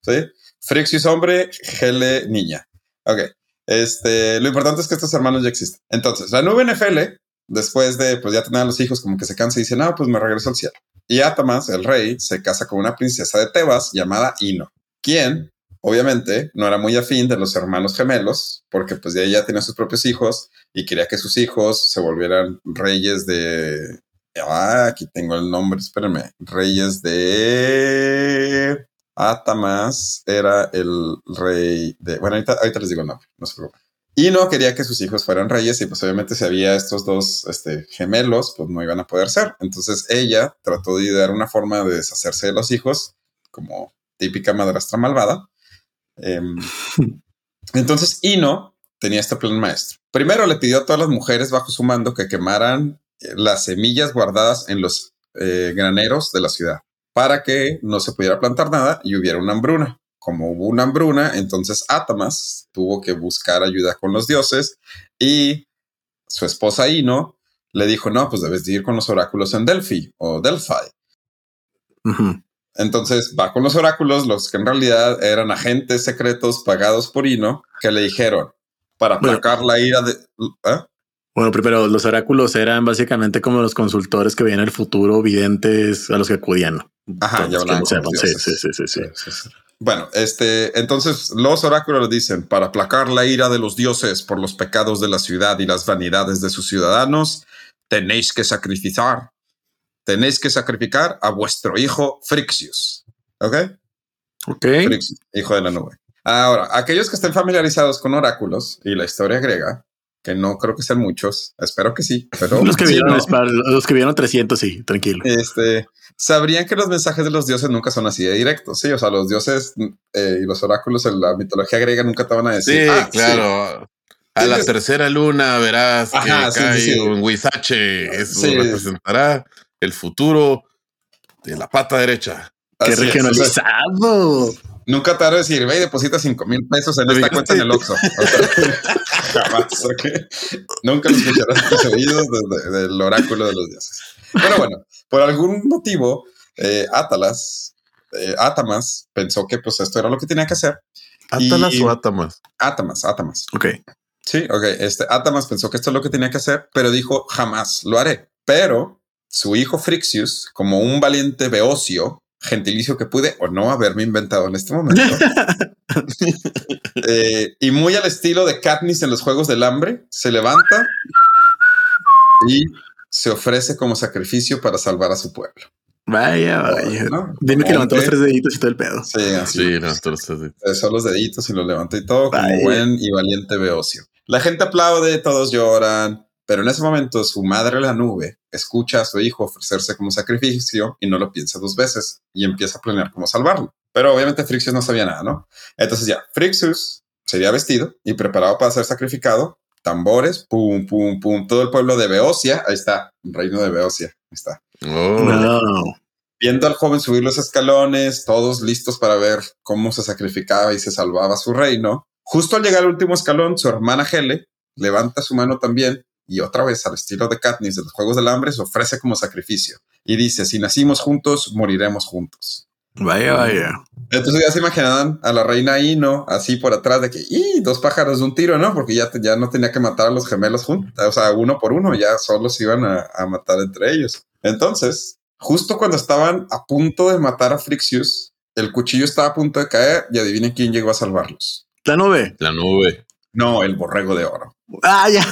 ¿sí? Frixius hombre, Hele niña. Ok. Este, lo importante es que estos hermanos ya existen. Entonces, la nube NFL, después de pues ya tener a los hijos, como que se cansa y dice, no, pues me regreso al cielo. Y Atamas, el rey, se casa con una princesa de Tebas llamada Ino, quien obviamente no era muy afín de los hermanos gemelos, porque pues de ella tenía sus propios hijos y quería que sus hijos se volvieran reyes de... Ah, aquí tengo el nombre, espérenme. Reyes de... Atamas era el rey de... Bueno, ahorita, ahorita les digo el nombre, no se preocupen. Y no quería que sus hijos fueran reyes y pues obviamente si había estos dos este, gemelos, pues no iban a poder ser. Entonces ella trató de dar una forma de deshacerse de los hijos, como típica madrastra malvada. Em, entonces Ino tenía este plan maestro. Primero le pidió a todas las mujeres bajo su mando que quemaran eh, las semillas guardadas en los eh, graneros de la ciudad para que no se pudiera plantar nada y hubiera una hambruna como hubo una hambruna, entonces Atamas tuvo que buscar ayuda con los dioses y su esposa Ino le dijo, no, pues debes de ir con los oráculos en Delphi o Delphi. Entonces va con los oráculos, los que en realidad eran agentes secretos pagados por Ino, que le dijeron para aplacar la ira de... ¿eh? Bueno, primero los oráculos eran básicamente como los consultores que veían el futuro, videntes a los que acudían. Ajá, ya hablamos. Sí, sí, sí, sí, sí. Bueno, este, entonces los oráculos dicen, para aplacar la ira de los dioses por los pecados de la ciudad y las vanidades de sus ciudadanos, tenéis que sacrificar, tenéis que sacrificar a vuestro hijo Frixius. ¿Ok? Ok. Frixius, hijo de la nube. Ahora, aquellos que estén familiarizados con oráculos y la historia griega, que no creo que sean muchos, espero que sí, pero los que vieron, no, los que vieron 300, sí, tranquilo. este, sabrían que los mensajes de los dioses nunca son así de directos. Sí, o sea, los dioses eh, y los oráculos en la mitología griega nunca te van a decir. Sí, "Ah, claro. A la tercera luna verás Ajá, que cae sí, sí. un huizache. Eso Sí. representará el futuro de la pata derecha. Qué así es, o sea, regionalizado. Nunca te a decir, ve y deposita cinco mil pesos en esta cuenta en el Oxxo. O sea, jamás, ok. Nunca lo escucharás tus oídos desde- del oráculo de los dioses. Pero bueno, por algún motivo, eh, Atalas, eh, Atamas pensó que pues esto era lo que tenía que hacer. ¿Átalas Y- o átamas? Atamas, Atamas. Ok. Sí, ok. Este Atamas pensó que esto es lo que tenía que hacer, pero dijo jamás lo haré. Pero su hijo Frixius, como un valiente beocio, gentilicio que pude o no haberme inventado en este momento, eh, y muy al estilo de Katniss en los Juegos del Hambre, se levanta y se ofrece como sacrificio para salvar a su pueblo. Vaya, vaya. ¿no? Dime que levantó los tres deditos y todo el pedo. Sí, así. Sí, no, tú lo estás diciendo. Besó los deditos y los levantó y todo como buen y valiente beocio. La gente aplaude, todos lloran, pero en ese momento su madre la nube escucha a su hijo ofrecerse como sacrificio y no lo piensa dos veces y empieza a planear cómo salvarlo. Pero obviamente Frixius no sabía nada, ¿no? Entonces ya, Frixius sería vestido y preparado para ser sacrificado. Tambores, pum, pum, pum, todo el pueblo de Beocia, ahí está, reino de Beocia, ahí está Oh, No. viendo al joven subir los escalones, todos listos para ver cómo se sacrificaba y se salvaba su reino. Justo al llegar al último escalón, su hermana Hele levanta su mano también y otra vez al estilo de Katniss de los Juegos del Hambre se ofrece como sacrificio y dice, si nacimos juntos, moriremos juntos. Vaya, vaya. Entonces ya se imaginarán a la reina Ino así por atrás de que, ¡y! Dos pájaros de un tiro, ¿no? Porque ya, te- ya no tenía que matar a los gemelos juntos, o sea, uno por uno, ya solo se iban a, a matar entre ellos. Entonces, justo cuando estaban a punto de matar a Frixius, el cuchillo estaba a punto de caer y adivinen quién llegó a salvarlos. La nube. la nube. No, el borrego de oro, Ah, ya.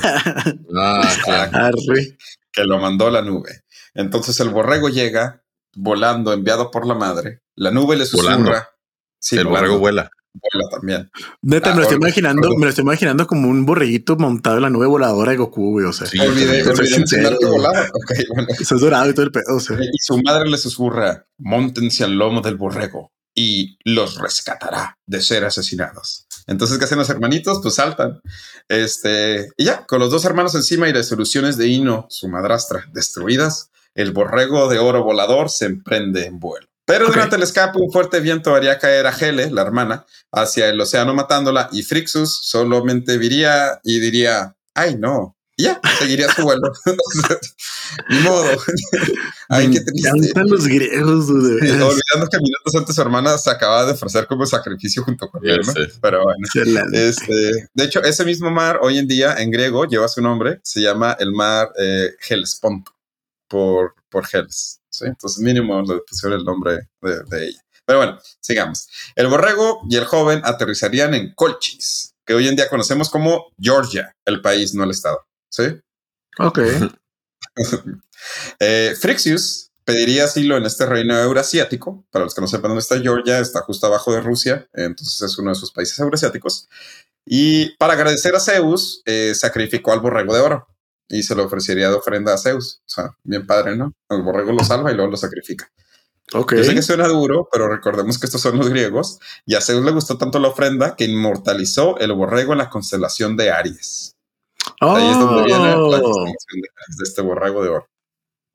Ah, claro. Arre. que lo mandó la nube. Entonces el borrego llega volando, enviado por la madre. La nube le susurra. Volando. Sí, el volando, borrego vuela. vuela también. Neta, Ah, me lo estoy órale, imaginando, me lo estoy imaginando como un borreguito montado en la nube voladora de Goku, güey. O sea, Sí, Olvidé, olvidé ¿En mencionar que volaba. Ok, bueno. eso es dorado y todo el pedo. O sea, Y su madre le susurra, montense al lomo del borrego y los rescatará de ser asesinados. Entonces, ¿qué hacen los hermanitos? Pues saltan. Este, y ya, con los dos hermanos encima y las soluciones de Ino, su madrastra, destruidas, el borrego de oro volador se emprende en vuelo. Pero durante el escape, un fuerte viento haría caer a Hele, la hermana, hacia el océano matándola y Frixus solamente viría y diría, ay no, Y ya, seguiría su vuelo. Ni modo. Ay, qué triste. encantan los griegos, dude. Olvidando que minutos antes su hermana se acaba de ofrecer como sacrificio junto con él, ¿no? Pero bueno. Este, de hecho, ese mismo mar hoy en día en griego lleva su nombre. Se llama el mar eh, Hellesponto por, por Helles. ¿sí? Entonces, mínimo le pusieron el nombre de, de ella. Pero bueno, sigamos. El borrego y el joven aterrizarían en Colchis, que hoy en día conocemos como Georgia, el país, no el estado. ¿Sí? Ok. eh, Frixius pediría asilo en este reino eurasiático. Para los que no sepan dónde está Georgia, está justo abajo de Rusia, entonces es uno de sus países eurasiáticos. Y para agradecer a Zeus, eh, sacrificó al borrego de oro y se lo ofrecería de ofrenda a Zeus. O sea, bien padre, ¿no? El borrego lo salva y luego lo sacrifica. Okay. Yo sé que suena duro, pero recordemos que estos son los griegos y a Zeus le gustó tanto la ofrenda que inmortalizó el borrego en la constelación de Aries. Ahí es donde viene la oh. constelación de, de este borrego de oro.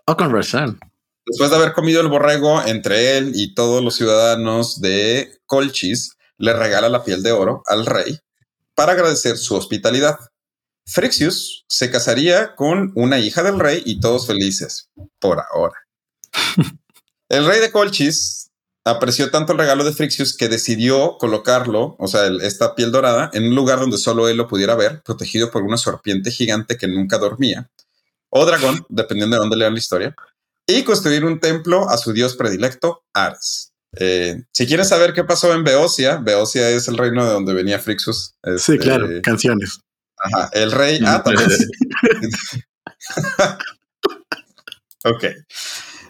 Oh, con razón. Después de haber comido el borrego, entre él y todos los ciudadanos de Colchis, le regala la piel de oro al rey para agradecer su hospitalidad. Frixius se casaría con una hija del rey y todos felices, por ahora. El rey de Colchis apreció tanto el regalo de Frixius que decidió colocarlo, o sea, esta piel dorada, en un lugar donde solo él lo pudiera ver, protegido por una serpiente gigante que nunca dormía, o dragón, dependiendo de dónde lean la historia, y construir un templo a su dios predilecto, Ares. Eh, si quieres saber qué pasó en Beocia, Beocia es el reino de donde venía Frixus. sí, claro, este, canciones. Ajá, el rey ok.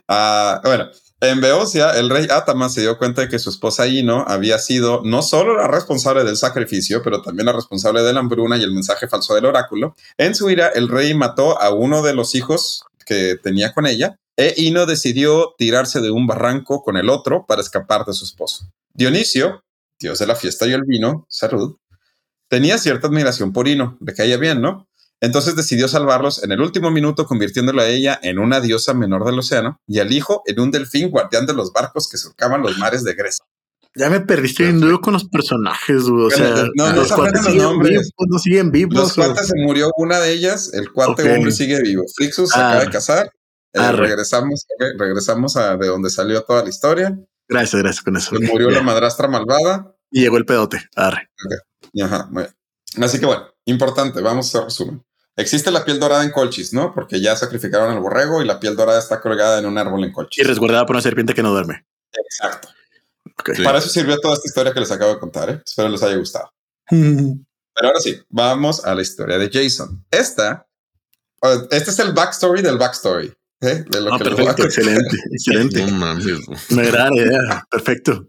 Ah, bueno, en Beocia, el rey Atamas se dio cuenta de que su esposa Ino había sido no solo la responsable del sacrificio, pero también la responsable de la hambruna y el mensaje falso del oráculo. En su ira, el rey mató a uno de los hijos que tenía con ella, e Ino decidió tirarse de un barranco con el otro para escapar de su esposo. Dionisio, dios de la fiesta y el vino, salud, tenía cierta admiración por Ino, le caía bien, ¿no? Entonces decidió salvarlos en el último minuto, convirtiéndola a ella en una diosa menor del océano y al hijo en un delfín guardián de los barcos que surcaban los mares de Grecia. Ya me perdiste en duro con los personajes, O sea, no, no los nombres. no siguen vivos. Los cuates se murió una de ellas, el cuate hombre sigue vivo. Flixus se acaba de ah. casar. Eh, regresamos, regresamos a de donde salió toda la historia. Gracias, gracias con eso. murió la madrastra malvada. Y llegó el pedote. Arre. Ajá, Así que bueno, importante, vamos a hacer resumen. Existe la piel dorada en Colchis, ¿no? Porque ya sacrificaron al borrego y la piel dorada está colgada en un árbol en Colchis. Y resguardada por una serpiente que no duerme. Exacto. Para eso sirvió toda esta historia que les acabo de contar, ¿eh? Espero les haya gustado. Pero ahora sí, vamos a la historia de Jason. Esta, este es el backstory del backstory. ¿eh? De lo ah, perfecto, excelente, excelente. Me idea. Perfecto.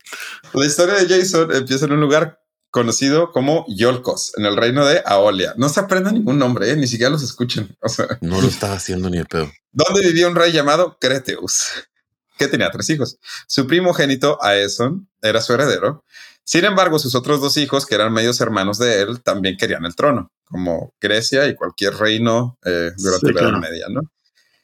La historia de Jason empieza en un lugar conocido como Yolkos, en el reino de Aolia. No se aprenda ningún nombre, ¿eh? ni siquiera los escuchen. O sea, no lo estaba haciendo ni el pedo. Donde vivía un rey llamado Creteus, que tenía tres hijos. Su primogénito, Aeson, era su heredero. Sin embargo, sus otros dos hijos, que eran medios hermanos de él, también querían el trono, como Grecia y cualquier reino eh, durante la Edad Media, ¿no?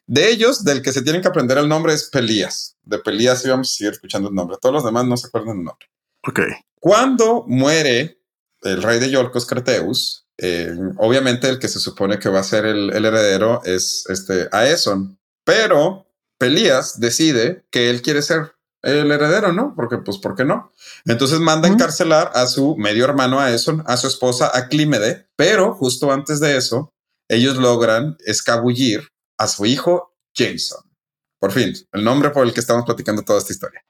De ellos, del que se tienen que aprender el nombre es Pelías. De Pelías íbamos a seguir escuchando el nombre. Todos los demás no se acuerdan el nombre. Ok. Cuando muere el rey de Yolcos, Creteus, eh, obviamente el que se supone que va a ser el, heredero es este Aeson, pero Pelías decide que él quiere ser el heredero, ¿no? Porque, pues, ¿por qué no? Entonces manda a encarcelar a su medio hermano Aeson, a su esposa Aclímede, pero justo antes de eso, ellos logran escabullir a su hijo Jason. Por fin, el nombre por el que estamos platicando toda esta historia.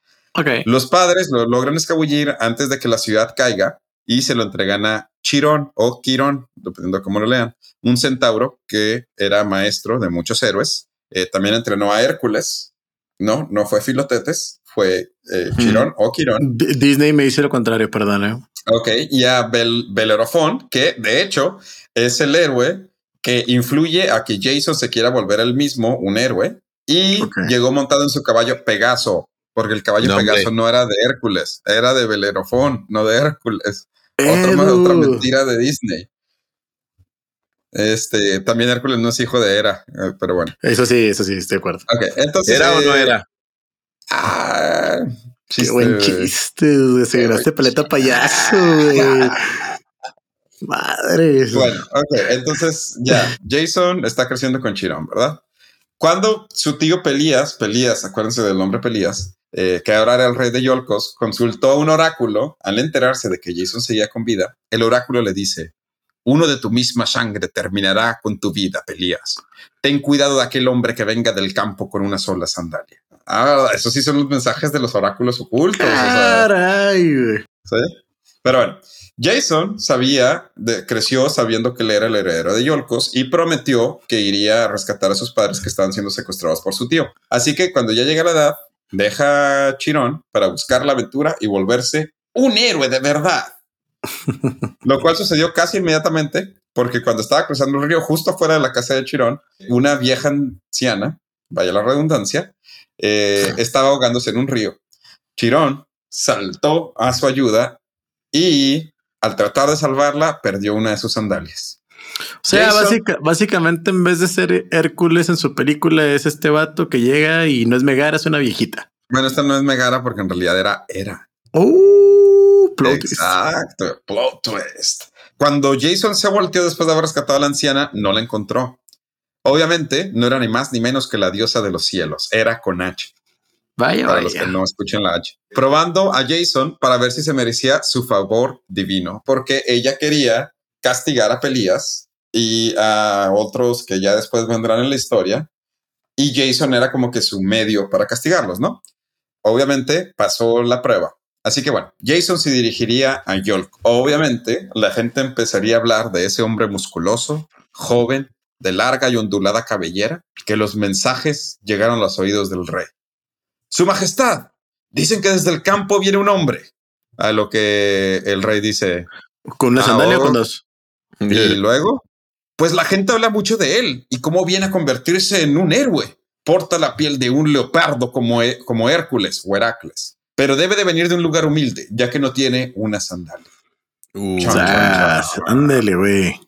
Los padres lo logran escabullir antes de que la ciudad caiga y se lo entregan a Chirón o Quirón, dependiendo de cómo lo lean, un centauro que era maestro de muchos héroes. Eh, también entrenó a Hércules. No, no fue Filotetes, fue eh, Chirón o Quirón. Disney me dice lo contrario, perdón. ¿eh? Ok, y a Bel Belerofón, que de hecho es el héroe que influye a que Jason se quiera volver el mismo un héroe y llegó montado en su caballo Pegaso, porque el caballo Pegaso no era de Hércules, era de Belerofón, no de Hércules. Otra, otra mentira de Disney. Este, también Hércules no es hijo de Hera, eh, pero bueno. Eso sí, eso sí, estoy de acuerdo. Ok, entonces. ¿Era o no eh, era? Ah, chiste, Qué buen chiste, se ganaste paleta payaso, Madre. Bueno, ok, entonces ya, Jason está creciendo con Chirón, ¿verdad? Cuando su tío Pelías, Pelías, acuérdense del nombre Pelías, eh, que ahora era el rey de Yolcos, consultó a un oráculo al enterarse de que Jason seguía con vida. El oráculo le dice: Uno de tu misma sangre terminará con tu vida, Pelías. Ten cuidado de aquel hombre que venga del campo con una sola sandalia. Ah, esos sí son los mensajes de los oráculos ocultos. o sea, Caray. ¿sí? Pero bueno, Jason sabía, de- creció sabiendo que él era el heredero de Yolcos y prometió que iría a rescatar a sus padres que estaban siendo secuestrados por su tío. Así que cuando ya llega la edad, deja a Chirón para buscar la aventura y volverse un héroe de verdad. Lo cual sucedió casi inmediatamente porque cuando estaba cruzando el río justo afuera de la casa de Chirón, una vieja anciana, vaya la redundancia, eh, estaba ahogándose en un río. Chirón saltó a su ayuda y al tratar de salvarla perdió una de sus sandalias. O sea, básica- básicamente en vez de ser Hércules en su película es este vato que llega y no es Megara, es una viejita. Bueno, esta no es Megara porque en realidad era Era. Oh, plot twist. Exacto, plot twist. Cuando Jason se volteó después de haber rescatado a la anciana, no la encontró. Obviamente, no era ni más ni menos que la diosa de los cielos, era con H. Vaya, para los que no escuchen la H. Probando a Jason para ver si se merecía su favor divino, porque ella quería castigar a Pelías y a otros que ya después vendrán en la historia. Y Jason era como que su medio para castigarlos, ¿no? Obviamente pasó la prueba. Así que bueno, Jason se dirigiría a Yolk. Obviamente la gente empezaría a hablar de ese hombre musculoso, joven, de larga y ondulada cabellera, que los mensajes llegaron a los oídos del rey. Su Majestad, dicen que desde el campo viene un hombre. A lo que el rey dice, Con una sandalia o con dos. y luego, pues la gente habla mucho de él y cómo viene a convertirse en un héroe. Porta la piel de un leopardo como, como Hércules o Heracles, pero debe de venir de un lugar humilde, ya que no tiene una sandalia. Uh. Ándale, güey.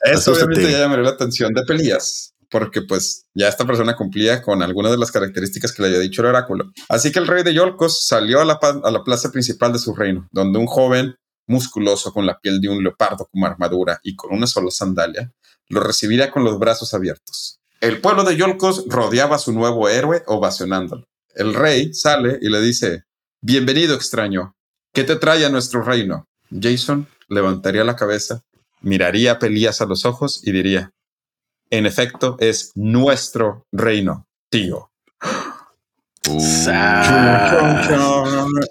Eso Asústate. obviamente ya llamó la atención de Pelías, porque pues ya esta persona cumplía con algunas de las características que le había dicho el oráculo. Así que el rey de Yolcos salió a la, plaza principal de su reino, donde un joven musculoso con la piel de un leopardo como armadura y con una sola sandalia, lo recibiría con los brazos abiertos. El pueblo de Yolcos rodeaba a su nuevo héroe ovacionándolo. El rey sale y le dice, bienvenido extraño, ¿qué te trae a nuestro reino? Jason levantaría la cabeza miraría a Pelías a los ojos y diría, en efecto, es nuestro reino, tío. uh.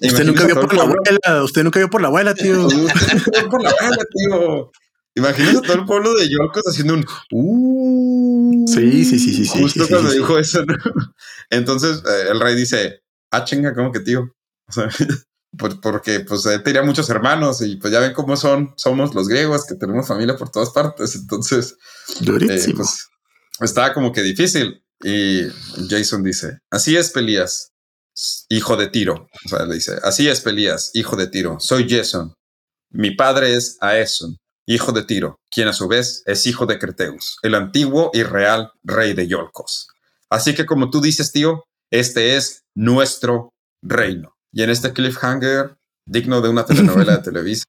Usted nunca vio por la abuela. Usted nunca vio por la abuela, tío. por la abuela, tío. Imagínate todo el pueblo de Yolcos haciendo un uh, Sí, sí, sí, sí, sí, Justo sí, cuando sí. dijo eso. ¿no? Entonces eh, el rey dice: Ah, chinga, ¿cómo que tío? O sea, por- porque pues él tenía muchos hermanos y pues ya ven cómo son, somos los griegos que tenemos familia por todas partes. Entonces, eh, pues estaba como que difícil. Y Jason dice, así es Pelías, hijo de Tiro. O sea, le dice, así es Pelías, hijo de Tiro. Soy Jason. Mi padre es Aeson, hijo de Tiro, quien a su vez es hijo de Creteus, el antiguo y real rey de Yolcos. Así que como tú dices, tío, este es nuestro reino. Y en este cliffhanger, digno de una telenovela de Televisa,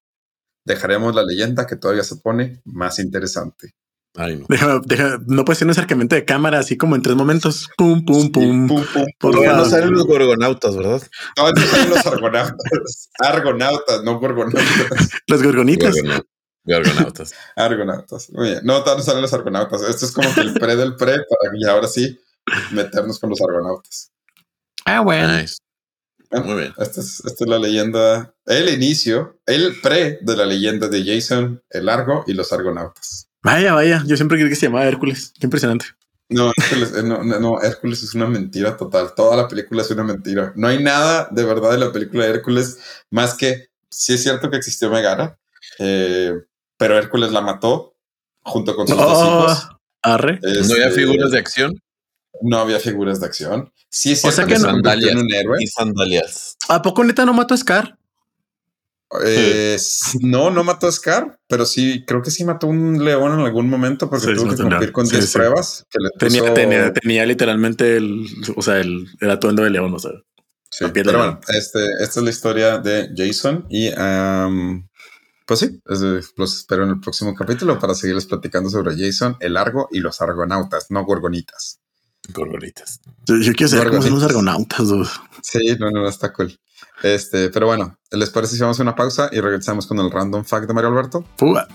dejaremos la leyenda que todavía se pone más interesante. Ay, no. Deja, deja, no puede ser un acercamiento de cámara así como en tres momentos. Pum, pum, pum. Pum, pum, Por Todavía no salen los gorgonautas, ¿verdad? No, estos son los argonautas. Argonautas, no gorgonautas. Los gorgonitas. Gorgona- Gorgonautas. Argonautas. Muy bien. No, todavía no salen los argonautas. Esto es como que el pre del pre para y ahora sí meternos con los argonautas. Ah, bueno. Nice. Muy bien. Esta es, esta es la leyenda, el inicio, el pre de la leyenda de Jason, el largo y los argonautas. Vaya, vaya. Yo siempre creí que se llamaba Hércules. Qué impresionante. No, Hércules, eh, no, no, no, Hércules es una mentira total. Toda la película es una mentira. No hay nada de verdad de la película de Hércules más que sí es cierto que existió Megara, eh, pero Hércules la mató junto con sus dos Oh, hijos. arre. No había Este, figuras de acción No había figuras de acción. Sí es O sea que, no- convirtió en un héroe. y sandalias. ¿A poco neta no mató a Scar? Eh, no, no mató a Scar, pero sí, creo que sí mató un león en algún momento porque Sí, tuvo que cumplir con Sí, 10 sí. pruebas. Que le Tenía, puso- tenía, tenía literalmente el, o sea, el, el atuendo de león, o sea. Sí, pero león. bueno, este, esta es la historia de Jason y am, Pues sí, los espero en el próximo capítulo para seguirles platicando sobre Jason, el Argo y los argonautas, no gorgonitas. Gorgonitas. Yo, quiero saber cómo son los argonautas. Sí, no, no, está cool. Este, pero bueno, ¿les parece si vamos a una pausa y regresamos con el random fact de Mario Alberto? Fuga.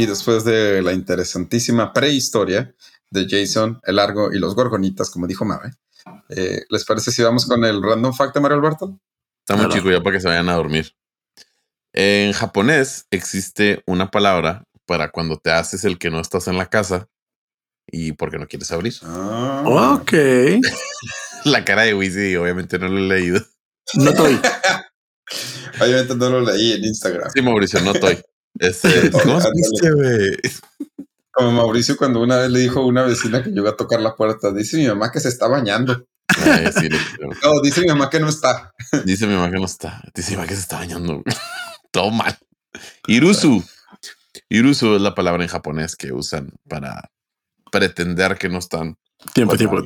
Y después de la interesantísima prehistoria de Jason, el Largo y los Gorgonitas, como dijo Mabe, eh, ¿les parece si vamos con el random fact de Mario Alberto? Está muy chico ya para que se vayan a dormir. En japonés existe una palabra para cuando te haces el que no estás en la casa y porque no quieres abrir. Ah. Ok. la cara de Wizzy, obviamente no lo he leído. No estoy. obviamente no lo leí en Instagram. Sí, Mauricio, no estoy. Este, ¿Cómo se dice, güey? Como Mauricio cuando una vez le dijo a una vecina que yo iba a tocar la puerta, dice mi mamá que se está bañando. no, dice mi mamá que no está. Dice mi mamá que no está. Dice mi mamá que se está bañando. Todo mal. Irusu. Irusu es la palabra en japonés que usan para pretender que no están. Tiempo, tiempo.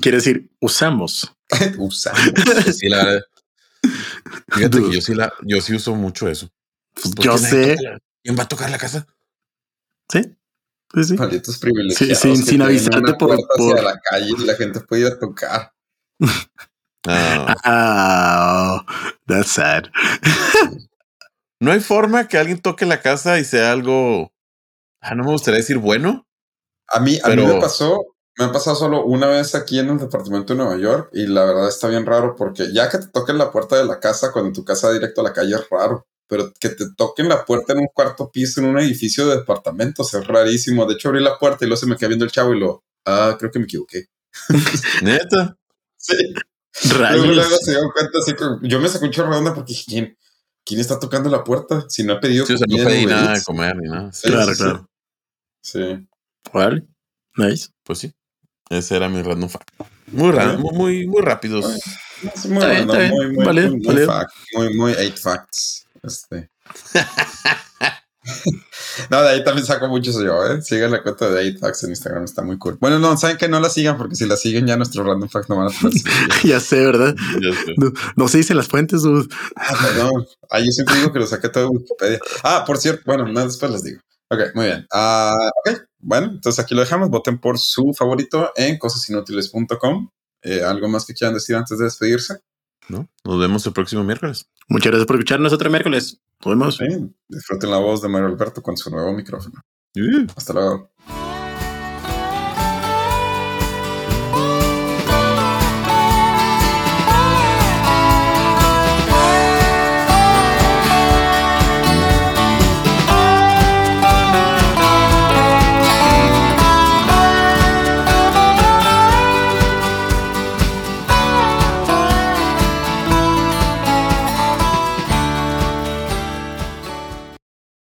Quiere decir usamos. usamos. Sí, la verdad. Fíjate que yo sí, la, yo sí uso mucho eso. Pues yo sé. ¿Quién va a tocar la casa? Sí. Sí, sí. Malditos privilegiados. Sí, sin, sin avisarte por, por... la calle y la gente puede ir a tocar. Oh. that's sad. no hay forma que alguien toque la casa y sea algo. Ah, no me gustaría decir bueno. A mí, a mí me pasó, me ha pasado solo una vez aquí en el departamento de Nueva York y la verdad está bien raro porque ya que te toquen la puerta de la casa cuando tu casa directo a la calle es raro pero que te toquen la puerta en un cuarto piso en un edificio de departamentos es rarísimo. De hecho, abrí la puerta y luego se me queda viendo el chavo y lo, ah, creo que me equivoqué. Neta. sí. Luego, luego se dio cuenta así que yo me saqué un chorro de onda porque dije, ¿quién, ¿quién está tocando la puerta? Si no he pedido sí, o sea, no pedí nada de comer ni nada. claro, claro. Sí. Vale. Nice. Pues sí. Ese era mi random fact. Muy random, muy, muy rápidos. Muy, random, muy, muy, muy, muy, muy, muy eight facts. Este. no, de ahí también saco muchos yo, ¿eh? Sigan la cuenta de 8 en Instagram, está muy cool. Bueno, no, saben que no la sigan porque si la siguen ya nuestro random fact no van a poder Ya sé, ¿verdad? No, se dicen las fuentes, dude. Ah, perdón. Ah, yo siempre digo que lo saqué todo de Wikipedia. Ah, por cierto, bueno, no, después les digo. Ok, muy bien. Uh, ok, bueno, entonces aquí lo dejamos. Voten por su favorito en cosasinútiles.com. Eh, ¿Algo más que quieran decir antes de despedirse? ¿No? Nos vemos el próximo miércoles. Muchas gracias por escucharnos otro miércoles. Nos vemos. disfruten la voz de Mario Alberto con su nuevo micrófono. Hasta luego.